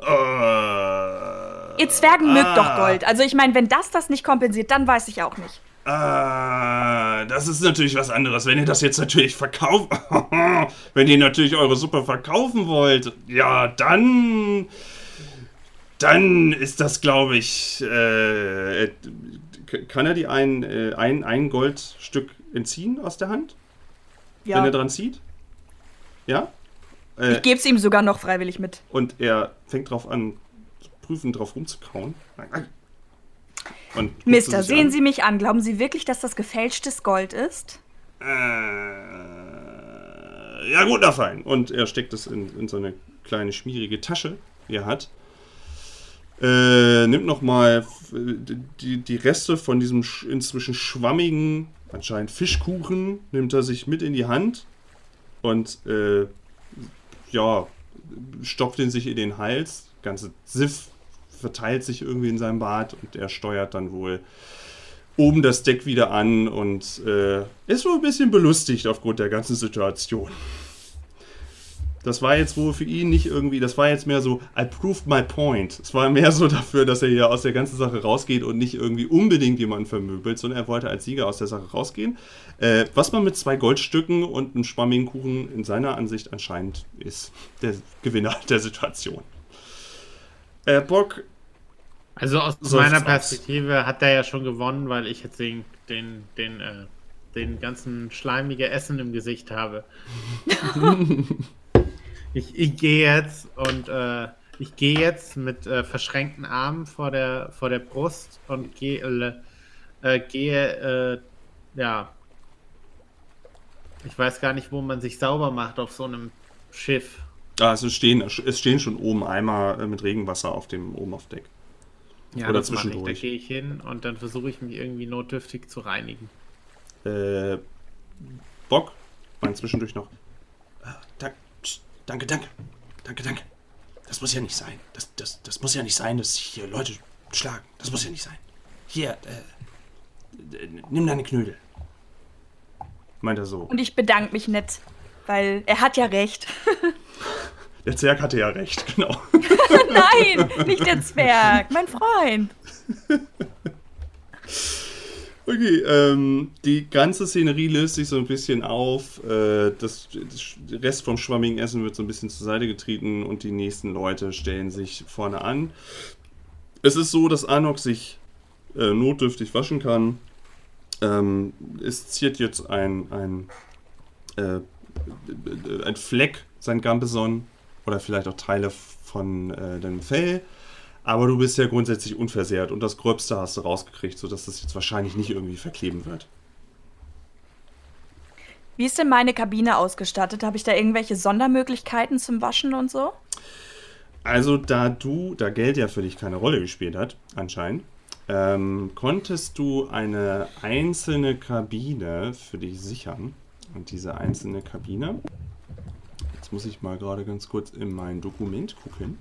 äh, Ihr Zwergen mögt Ah. doch Gold. Also ich meine, wenn das das nicht kompensiert, dann weiß ich auch nicht. Ah, das ist natürlich was anderes. Wenn ihr das jetzt natürlich verkauft, wenn ihr natürlich eure Suppe verkaufen wollt, ja, dann, dann ist das, glaube ich, äh, kann er die ein, äh, ein, ein Goldstück entziehen aus der Hand, wenn Ja, er dran zieht? Ja? Äh, ich gebe es ihm sogar noch freiwillig mit. und er fängt drauf an, prüfend drauf rumzukauen. Und Mister, sich sehen an. Sie mich an. Glauben Sie wirklich, dass das gefälschtes Gold ist? Äh, ja, gut, na fein. Und er steckt es in, in so eine kleine schmierige Tasche, die er hat. Äh, nimmt nochmal die, die Reste von diesem sch- inzwischen schwammigen, anscheinend Fischkuchen, nimmt er sich mit in die Hand und äh, ja, stopft ihn sich in den Hals. Ganze Siff verteilt sich irgendwie in seinem Bart und er steuert dann wohl oben das Deck wieder an und äh, ist wohl ein bisschen belustigt aufgrund der ganzen Situation. Das war jetzt wohl für ihn nicht irgendwie, das war jetzt mehr so, I proved my point. Es war mehr so dafür, dass er hier aus der ganzen Sache rausgeht und nicht irgendwie unbedingt jemanden vermöbelt, sondern er wollte als Sieger aus der Sache rausgehen. Äh, was man mit zwei Goldstücken und einem schwammigen Kuchen in seiner Ansicht anscheinend ist der Gewinner der Situation. Äh, Bock, Also aus So meiner sieht's aus. Perspektive hat er ja schon gewonnen, weil ich jetzt den, den, den, äh, den ganzen schleimige Essen im Gesicht habe. ich ich gehe jetzt und äh, ich gehe jetzt mit äh, verschränkten Armen vor der, vor der Brust und gehe, äh, gehe, äh, ja. Ich weiß gar nicht, wo man sich sauber macht auf so einem Schiff. ah, es, stehen, es stehen schon oben Eimer äh, mit Regenwasser auf dem oben auf Deck. Ja, Oder Das mache ich. Da zwischendurch. gehe ich hin und dann versuche ich mich irgendwie notdürftig zu reinigen. Äh, Bock, mein zwischendurch noch. Äh, dank, danke, danke. danke, danke. Das muss ja nicht sein. Das, das, das muss ja nicht sein, dass sich hier Leute schlagen. Das muss ja nicht sein. Hier, äh, nimm deine Knödel. Meint er so. Und ich bedanke mich nett, weil er hat ja recht. Der Zwerg hatte ja recht, genau. Nein, nicht der Zwerg, mein Freund. Okay, ähm, die ganze Szenerie löst sich so ein bisschen auf. Äh, das, das Rest vom schwammigen Essen wird so ein bisschen zur Seite getreten und die nächsten Leute stellen sich vorne an. Es ist so, dass Anok sich äh, notdürftig waschen kann. Ähm, es ziert jetzt ein, ein, äh, ein Fleck, sein Gambeson, oder vielleicht auch Teile von äh, deinem Fell. Aber du bist ja grundsätzlich unversehrt und das Gröbste hast du rausgekriegt, sodass das jetzt wahrscheinlich nicht irgendwie verkleben wird. Wie ist denn meine Kabine ausgestattet? Habe ich da irgendwelche Sondermöglichkeiten zum Waschen und so? Also, da du, da Geld ja für dich keine Rolle gespielt hat, anscheinend, ähm, konntest du eine einzelne Kabine für dich sichern. Und diese einzelne Kabine, jetzt muss ich mal gerade ganz kurz in mein Dokument gucken.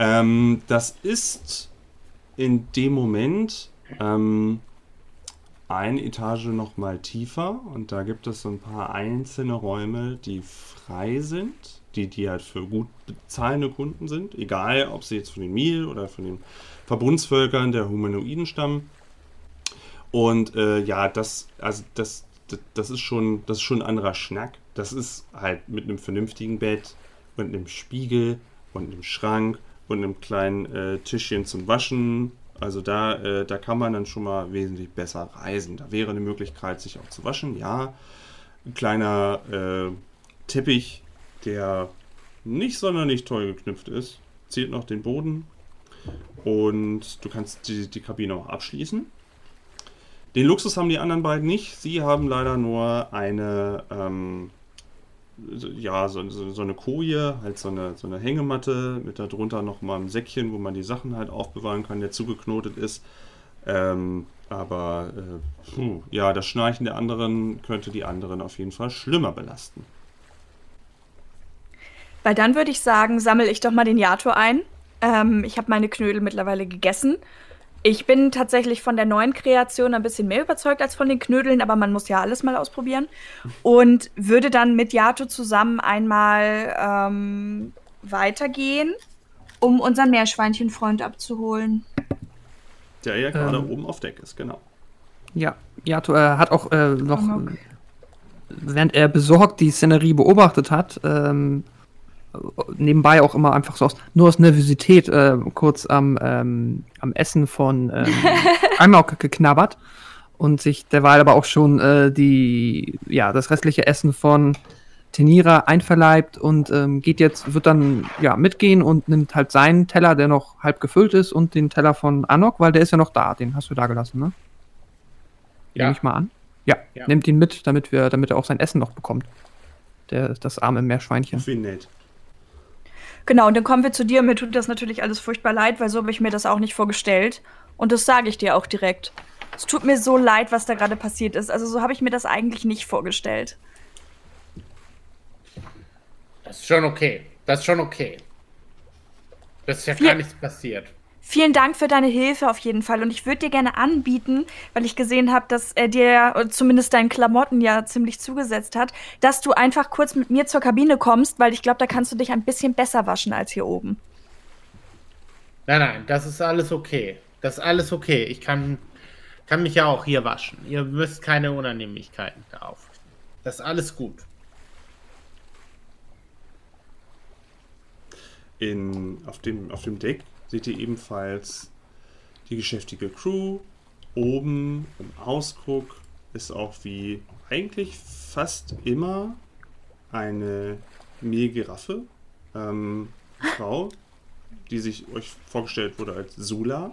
Ähm, das ist in dem Moment ähm, eine Etage noch mal tiefer und da gibt es so ein paar einzelne Räume, die frei sind, die, die halt für gut bezahlende Kunden sind, egal ob sie jetzt von den Mil oder von den Verbundsvölkern der Humanoiden stammen. Und äh, ja, das, also das, das, das, ist schon, das ist schon ein anderer Schnack. Das ist halt mit einem vernünftigen Bett und einem Spiegel und einem Schrank und einem kleinen äh, Tischchen zum Waschen. Also da, äh, da kann man dann schon mal wesentlich besser reisen. Da wäre eine Möglichkeit, sich auch zu waschen. Ja, ein kleiner äh, Teppich, der nicht sonderlich toll geknüpft ist, zieht noch den Boden. Und du kannst die, die Kabine auch abschließen. Den Luxus haben die anderen beiden nicht. Sie haben leider nur eine ähm, ja, so, so, so, eine Koje, halt so eine, so eine Hängematte mit darunter nochmal ein Säckchen, wo man die Sachen halt aufbewahren kann, der zugeknotet ist. Ähm, aber äh, puh, ja, das Schnarchen der anderen könnte die anderen auf jeden Fall schlimmer belasten. Weil dann würde ich sagen, sammle ich doch mal den Yato ein. Ähm, ich habe meine Knödel mittlerweile gegessen ich bin tatsächlich von der neuen Kreation ein bisschen mehr überzeugt als von den Knödeln, aber man muss ja alles mal ausprobieren. Und würde dann mit Yato zusammen einmal ähm, weitergehen, um unseren Meerschweinchenfreund abzuholen. Der ja gerade ähm, oben auf Deck ist, genau. Ja, Yato äh, hat auch äh, noch, Amok. während er besorgt die Szenerie beobachtet hat, ähm, nebenbei auch immer einfach so aus, nur aus Nervosität äh, kurz am, ähm, am Essen von ähm, Amok geknabbert und sich derweil aber auch schon äh, die, ja, das restliche Essen von Tenira einverleibt und ähm, geht jetzt, wird dann ja mitgehen und nimmt halt seinen Teller, der noch halb gefüllt ist, und den Teller von Anok, weil der ist ja noch da, den hast du da gelassen, ne? Ja. Nehme ich mal an. Ja, ja, nimmt ihn mit, damit wir, damit er auch sein Essen noch bekommt. Der, das arme Meerschweinchen. Wie nett. Genau, und dann kommen wir zu dir. Mir tut das natürlich alles furchtbar leid, weil so habe ich mir das auch nicht vorgestellt. Und das sage ich dir auch direkt. Es tut mir so leid, was da gerade passiert ist. Also so habe ich mir das eigentlich nicht vorgestellt. Das ist schon okay. Das ist schon okay. Das ist ja gar nichts passiert. Vielen Dank für deine Hilfe auf jeden Fall. Und ich würde dir gerne anbieten, weil ich gesehen habe, dass er dir zumindest deinen Klamotten ja ziemlich zugesetzt hat, dass du einfach kurz mit mir zur Kabine kommst, weil ich glaube, da kannst du dich ein bisschen besser waschen als hier oben. Nein, nein, das ist alles okay. Das ist alles okay. Ich kann, kann mich ja auch hier waschen. Ihr müsst keine Unannehmlichkeiten da auf. Das ist alles gut. In, auf, dem, auf dem Deck seht ihr ebenfalls die geschäftige Crew. Oben im Ausguck ist auch wie eigentlich fast immer eine Mehlgiraffe. Ähm, Frau, die sich euch vorgestellt wurde als Sula.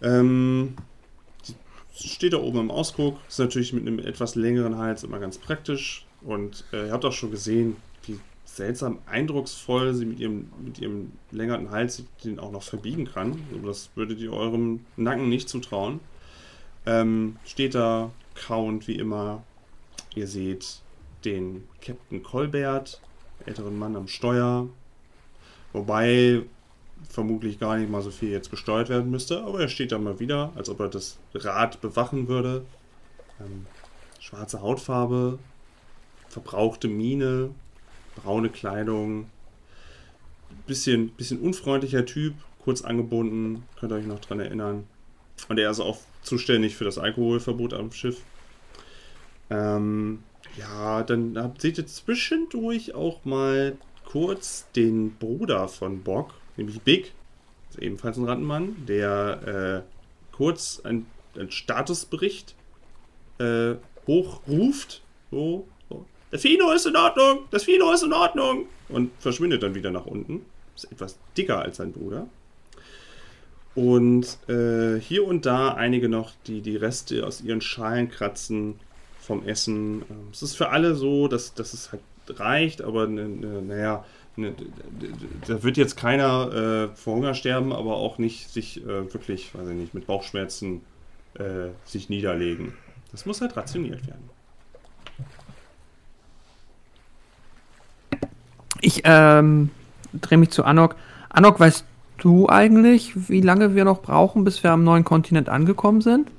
Ähm, steht da oben im Ausguck. Ist natürlich mit einem etwas längeren Hals immer ganz praktisch. Und äh, ihr habt auch schon gesehen, seltsam eindrucksvoll sie mit ihrem, mit ihrem längerten Hals den auch noch verbiegen kann. Also das würdet ihr eurem Nacken nicht zutrauen. Ähm, steht da kauend wie immer. Ihr seht den Captain Colbert älteren Mann am Steuer. Wobei vermutlich gar nicht mal so viel jetzt gesteuert werden müsste, aber er steht da mal wieder, als ob er das Rad bewachen würde. Ähm, schwarze Hautfarbe, verbrauchte Miene, braune Kleidung, bisschen, bisschen unfreundlicher Typ, kurz angebunden, könnt ihr euch noch dran erinnern. Und er ist auch zuständig für das Alkoholverbot am Schiff. Ähm, ja, dann seht ihr zwischendurch auch mal kurz den Bruder von Bock, nämlich Big, ist ebenfalls ein Rattenmann, der äh, kurz einen Statusbericht äh, hochruft. So. Das Fino ist in Ordnung, das Fino ist in Ordnung. Und verschwindet dann wieder nach unten. Ist etwas dicker als sein Bruder. Und äh, hier und da einige noch, die die Reste aus ihren Schalen kratzen vom Essen. Ähm, es ist für alle so, dass, dass es halt reicht, aber ne, ne, naja, ne, da wird jetzt keiner äh, vor Hunger sterben, aber auch nicht sich äh, wirklich, weiß ich nicht, mit Bauchschmerzen äh, sich niederlegen. Das muss halt rationiert werden. Ich ähm, drehe mich zu Anok. Anok, weißt du eigentlich, wie lange wir noch brauchen, bis wir am neuen Kontinent angekommen sind?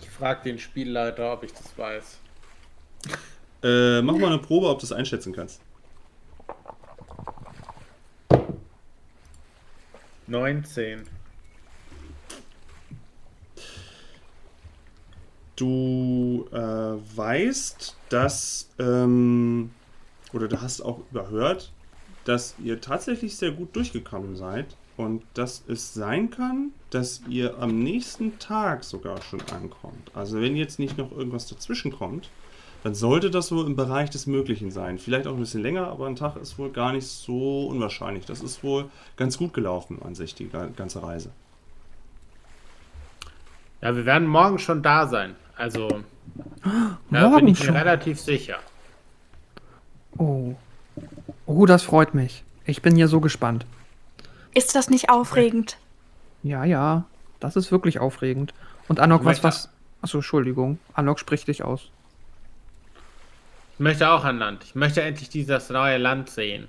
Ich frage den Spielleiter, ob ich das weiß. Äh, mach mal eine Probe, ob du es einschätzen kannst. 19. Du äh, weißt, dass, ähm, oder du hast auch überhört, dass ihr tatsächlich sehr gut durchgekommen seid und dass es sein kann, dass ihr am nächsten Tag sogar schon ankommt. Also wenn jetzt nicht noch irgendwas dazwischen kommt, dann sollte das so im Bereich des Möglichen sein. Vielleicht auch ein bisschen länger, aber ein Tag ist wohl gar nicht so unwahrscheinlich. Das ist wohl ganz gut gelaufen an sich, die ganze Reise. Ja, wir werden morgen schon da sein. Also, da Morgen bin ich mir schon. relativ sicher. Oh. Oh, das freut mich. Ich bin hier so gespannt. Ist das nicht aufregend? Ja, ja. Das ist wirklich aufregend. Und Anok, was, was. Achso, Entschuldigung. Anok spricht dich aus. Ich möchte auch an Land. Ich möchte endlich dieses neue Land sehen.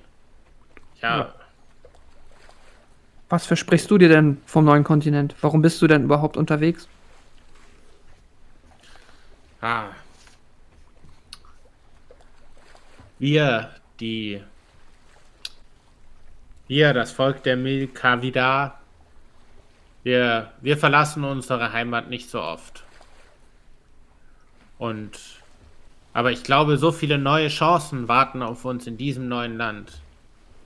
Ja, Ja. Was versprichst du dir denn vom neuen Kontinent? Warum bist du denn überhaupt unterwegs? Ah. Wir, die. Wir, das Volk der Milkavida, wir, wir verlassen unsere Heimat nicht so oft. Und. Aber ich glaube, so viele neue Chancen warten auf uns in diesem neuen Land.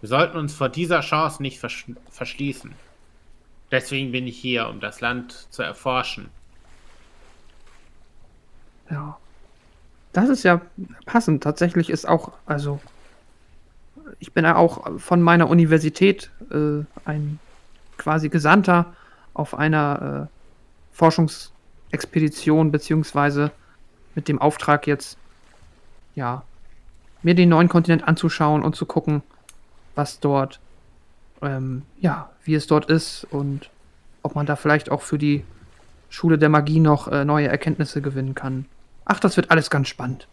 Wir sollten uns vor dieser Chance nicht versch verschließen. Deswegen bin ich hier, um das Land zu erforschen. Ja. Das ist ja passend. Tatsächlich ist auch, also, ich bin ja auch von meiner Universität äh, ein quasi Gesandter auf einer äh, Forschungsexpedition, beziehungsweise mit dem Auftrag jetzt, ja, mir den neuen Kontinent anzuschauen und zu gucken, was dort, ähm, ja, wie es dort ist und ob man da vielleicht auch für die Schule der Magie noch äh, neue Erkenntnisse gewinnen kann. Ach, das wird alles ganz spannend.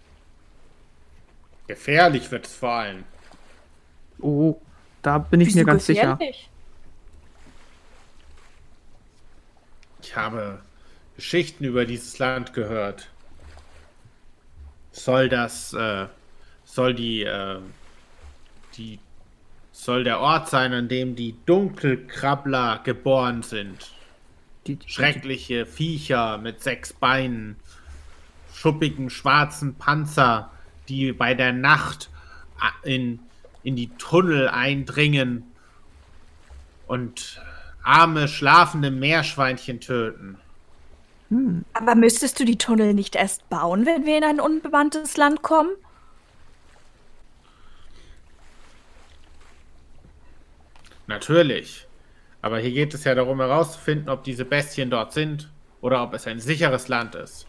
Gefährlich wird es vor allem. Oh, da bin ich mir ganz sicher. gefährlich? Ich habe Geschichten über dieses Land gehört. Soll das, äh, soll die, äh, die, soll der Ort sein, an dem die Dunkelkrabbler geboren sind. Die, Schreckliche Viecher mit sechs Beinen, schuppigen schwarzen Panzer, die bei der Nacht a- in, in die Tunnel eindringen und arme, schlafende Meerschweinchen töten. Aber müsstest du die Tunnel nicht erst bauen, wenn wir in ein unbemanntes Land kommen? Natürlich. Aber hier geht es ja darum herauszufinden, ob diese Bestien dort sind oder ob es ein sicheres Land ist,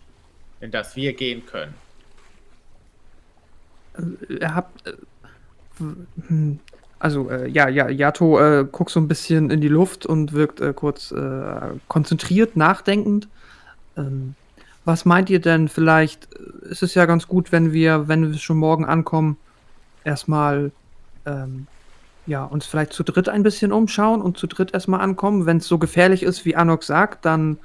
in das wir gehen können. ihr habt. Äh, hm, also, äh, ja, ja, Yato äh, guckt so ein bisschen in die Luft und wirkt äh, kurz äh, konzentriert, nachdenkend. Ähm, was meint ihr denn? Vielleicht äh, ist es ja ganz gut, wenn wir, wenn wir schon morgen ankommen, erstmal ähm, ja, uns vielleicht zu dritt ein bisschen umschauen und zu dritt erstmal ankommen. Wenn es so gefährlich ist, wie Anok sagt, dann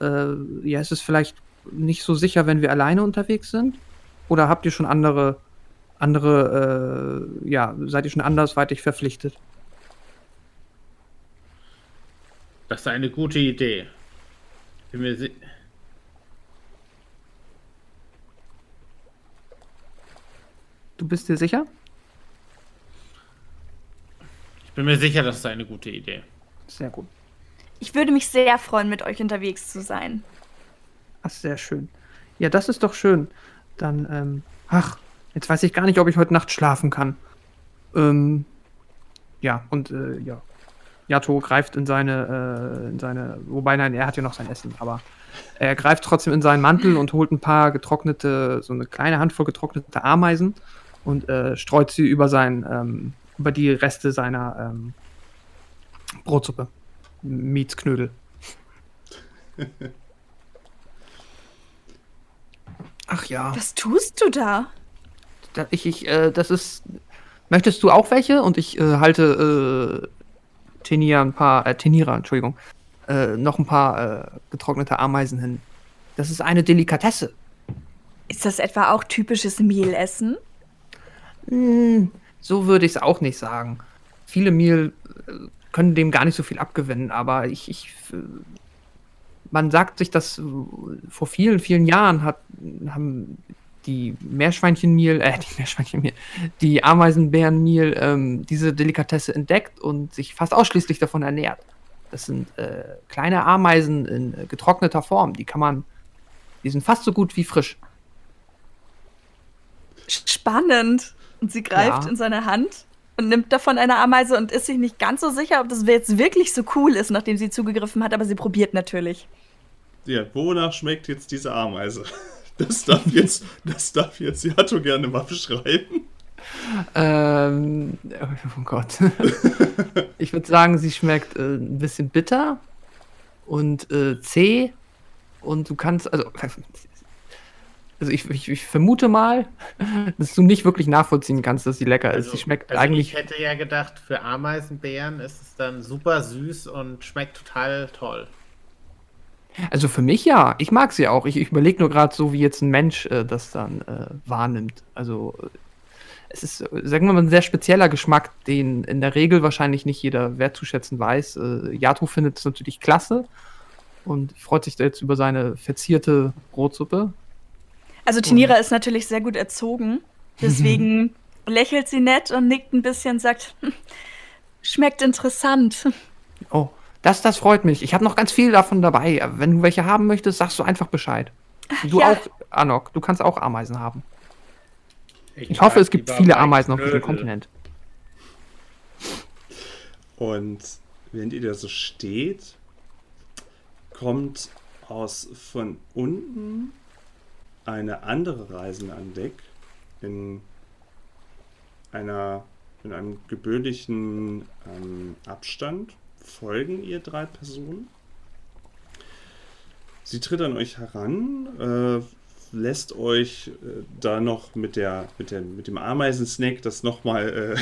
äh, ja, ist es vielleicht nicht so sicher, wenn wir alleine unterwegs sind. Oder habt ihr schon andere, andere, äh, ja, seid ihr schon andersweitig verpflichtet? Das ist eine gute Idee. Bin mir si Du bist dir sicher? Ich bin mir sicher, das ist eine gute Idee. Sehr gut. Ich würde mich sehr freuen, mit euch unterwegs zu sein. Ach, sehr schön. Ja, das ist doch schön. Dann, ähm, ach, jetzt weiß ich gar nicht, ob ich heute Nacht schlafen kann. Ähm, ja, und, äh, ja. Yato greift in seine, äh, in seine, wobei, nein, er hat ja noch sein Essen, aber er greift trotzdem in seinen Mantel und holt ein paar getrocknete, so eine kleine Handvoll getrocknete Ameisen und äh, streut sie über sein, ähm, über die Reste seiner ähm, Brotsuppe. Mietsknödel. Ach ja. Was tust du da? Da, ich, ich, äh, das ist. Möchtest du auch welche? Und ich äh, halte äh, Tenia ein paar, äh, Tenira, Entschuldigung, äh, noch ein paar äh, getrocknete Ameisen hin. Das ist eine Delikatesse. Ist das etwa auch typisches Mehlessen? Hm, so würde ich es auch nicht sagen. Viele Mehl äh, können dem gar nicht so viel abgewinnen, aber ich, ich äh, man sagt sich, dass äh, vor vielen, vielen Jahren hat, haben die Meerschweinchenmehl, äh, die Meerschweinchenmehl, die Ameisenbärenmehl ähm, diese Delikatesse entdeckt und sich fast ausschließlich davon ernährt. Das sind äh, kleine Ameisen in äh, getrockneter Form. Die kann man, die sind fast so gut wie frisch. Spannend. Und sie greift Ja. in seine Hand und nimmt davon eine Ameise und ist sich nicht ganz so sicher, ob das jetzt wirklich so cool ist, nachdem sie zugegriffen hat, aber sie probiert natürlich. Ja, wonach schmeckt jetzt diese Ameise? Das darf jetzt, das darf jetzt Yato gerne mal beschreiben. Ähm, oh Gott. ich würde sagen, sie schmeckt äh, ein bisschen bitter und äh, zäh. Und du kannst, also, also ich, ich, ich vermute mal, dass du nicht wirklich nachvollziehen kannst, dass sie lecker ist. Sie schmeckt also eigentlich. Ich hätte ja gedacht, für Ameisenbären ist es dann super süß und schmeckt total toll. Also für mich ja. Ich mag sie auch. Ich, ich überlege nur gerade so, wie jetzt ein Mensch äh, das dann äh, wahrnimmt. Also äh, es ist, sagen wir mal, ein sehr spezieller Geschmack, den in der Regel wahrscheinlich nicht jeder wertzuschätzen weiß. Äh, Yato findet es natürlich klasse und freut sich da jetzt über seine verzierte Brotsuppe. Also Tinira ist natürlich sehr gut erzogen, deswegen lächelt sie nett und nickt ein bisschen und sagt, "Hm, schmeckt interessant. Oh, das, das freut mich. Ich habe noch ganz viel davon dabei. Wenn du welche haben möchtest, sagst du einfach Bescheid. Du Ja. auch, Anok, du kannst auch Ameisen haben. Ich hoffe, es gibt viele Ameisen auf diesem Kontinent. Und während ihr da so steht, kommt aus von unten eine andere Reisende an Deck in einer in einem gewöhnlichen ähm, Abstand folgen ihr drei Personen. Sie tritt an euch heran, äh, lässt euch äh, da noch mit, der, mit, der, mit dem Ameisensnack das nochmal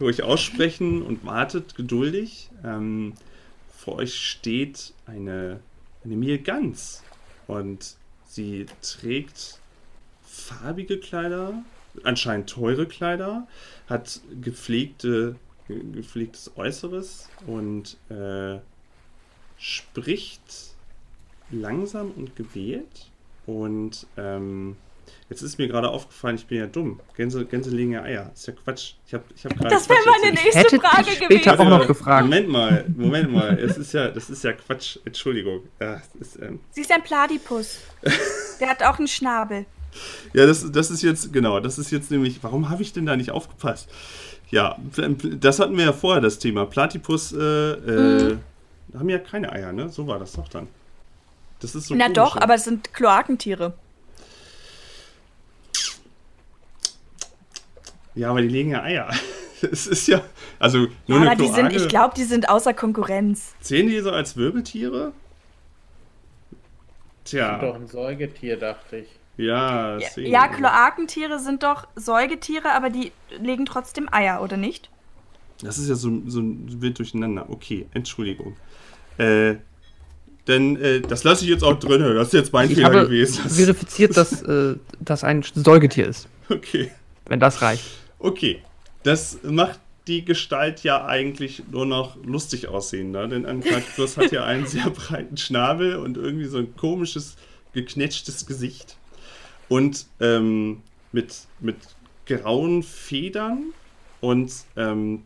äh, euch aussprechen und wartet geduldig. Ähm, vor euch steht eine, eine Mehlgans und sie trägt farbige Kleider, anscheinend teure Kleider, hat gepflegte, ge- gepflegtes Äußeres und äh, spricht langsam und gewählt. Und ähm, jetzt ist mir gerade aufgefallen, ich bin ja dumm. Gänse, Gänse legen ja Eier. Das ist ja Quatsch. Ich habe ich hab gerade Das wäre meine erzählt. nächste Hätte Frage ich später gewesen. auch noch gefragt. Moment mal, Moment mal. Es ist ja, das ist ja Quatsch. Entschuldigung. Ja, ist, ähm, Sie ist ein Platypus. Der hat auch einen Schnabel. Ja das, das ist jetzt, genau, das ist jetzt nämlich, warum habe ich denn da nicht aufgepasst? Ja, das hatten wir ja vorher, das Thema. Platypus äh, äh, haben ja keine Eier, ne? So war das doch dann. Das ist so Na komisch, doch, ne? aber es sind Kloakentiere. Ja, aber die legen ja Eier. Es ist ja, also Ja, nur eine aber die sind, ich glaube, die sind außer Konkurrenz. Zählen die so als Wirbeltiere? Doch Tja, ein Säugetier, dachte ich. Ja, Ja, sehen. ja, Kloakentiere sind doch Säugetiere, aber die legen trotzdem Eier, oder nicht? Das ist ja so, so ein wild durcheinander. Okay, Entschuldigung. Äh, denn äh, das lasse ich jetzt auch drin. Das ist jetzt mein Ich Fehler habe gewesen. Das, verifiziert, dass äh, das ein Säugetier ist, okay. wenn das reicht. Okay. Das macht die Gestalt ja eigentlich nur noch lustig aussehen, ne? denn ein hat ja einen sehr breiten Schnabel und irgendwie so ein komisches, geknetschtes Gesicht. Und ähm, mit, mit grauen Federn und ähm,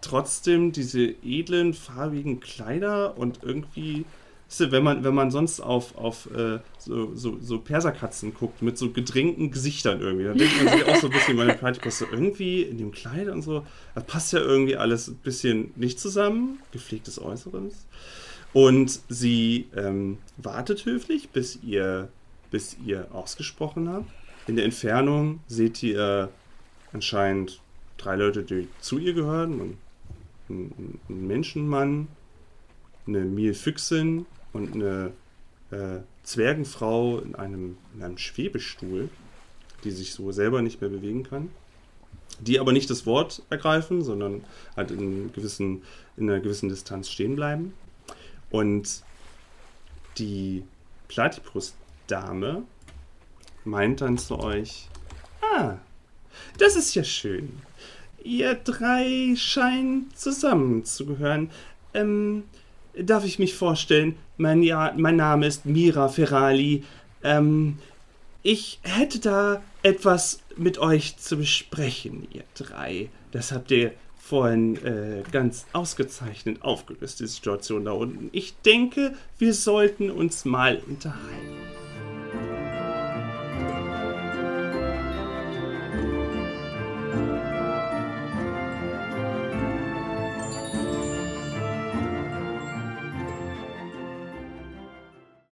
trotzdem diese edlen, farbigen Kleider und irgendwie, wenn man, wenn man sonst auf, auf äh, so, so, so Perserkatzen guckt, mit so gedrängten Gesichtern irgendwie, dann denkt man sich auch so ein bisschen, meine Platypus, irgendwie in dem Kleid und so, das passt ja irgendwie alles ein bisschen nicht zusammen, gepflegtes Äußeres. Und sie ähm, wartet höflich, bis ihr, bis ihr ausgesprochen habt. In der Entfernung seht ihr anscheinend drei Leute, die zu ihr gehören. Ein, ein, Menschenmann, eine Mielfüchsin und eine äh, Zwergenfrau in einem, in einem Schwebestuhl, die sich so selber nicht mehr bewegen kann. Die aber nicht das Wort ergreifen, sondern halt in, gewissen, in einer gewissen Distanz stehen bleiben. Und die Platypus-Dame meint dann zu euch, ah, das ist ja schön. Ihr drei scheint zusammenzugehören. Ähm, darf ich mich vorstellen? Mein, ja, mein Name ist Mira Ferrali. Ähm, ich hätte da etwas mit euch zu besprechen, ihr drei. Das habt ihr vorhin äh, ganz ausgezeichnet aufgelöst, die Situation da unten. Ich denke, wir sollten uns mal unterhalten.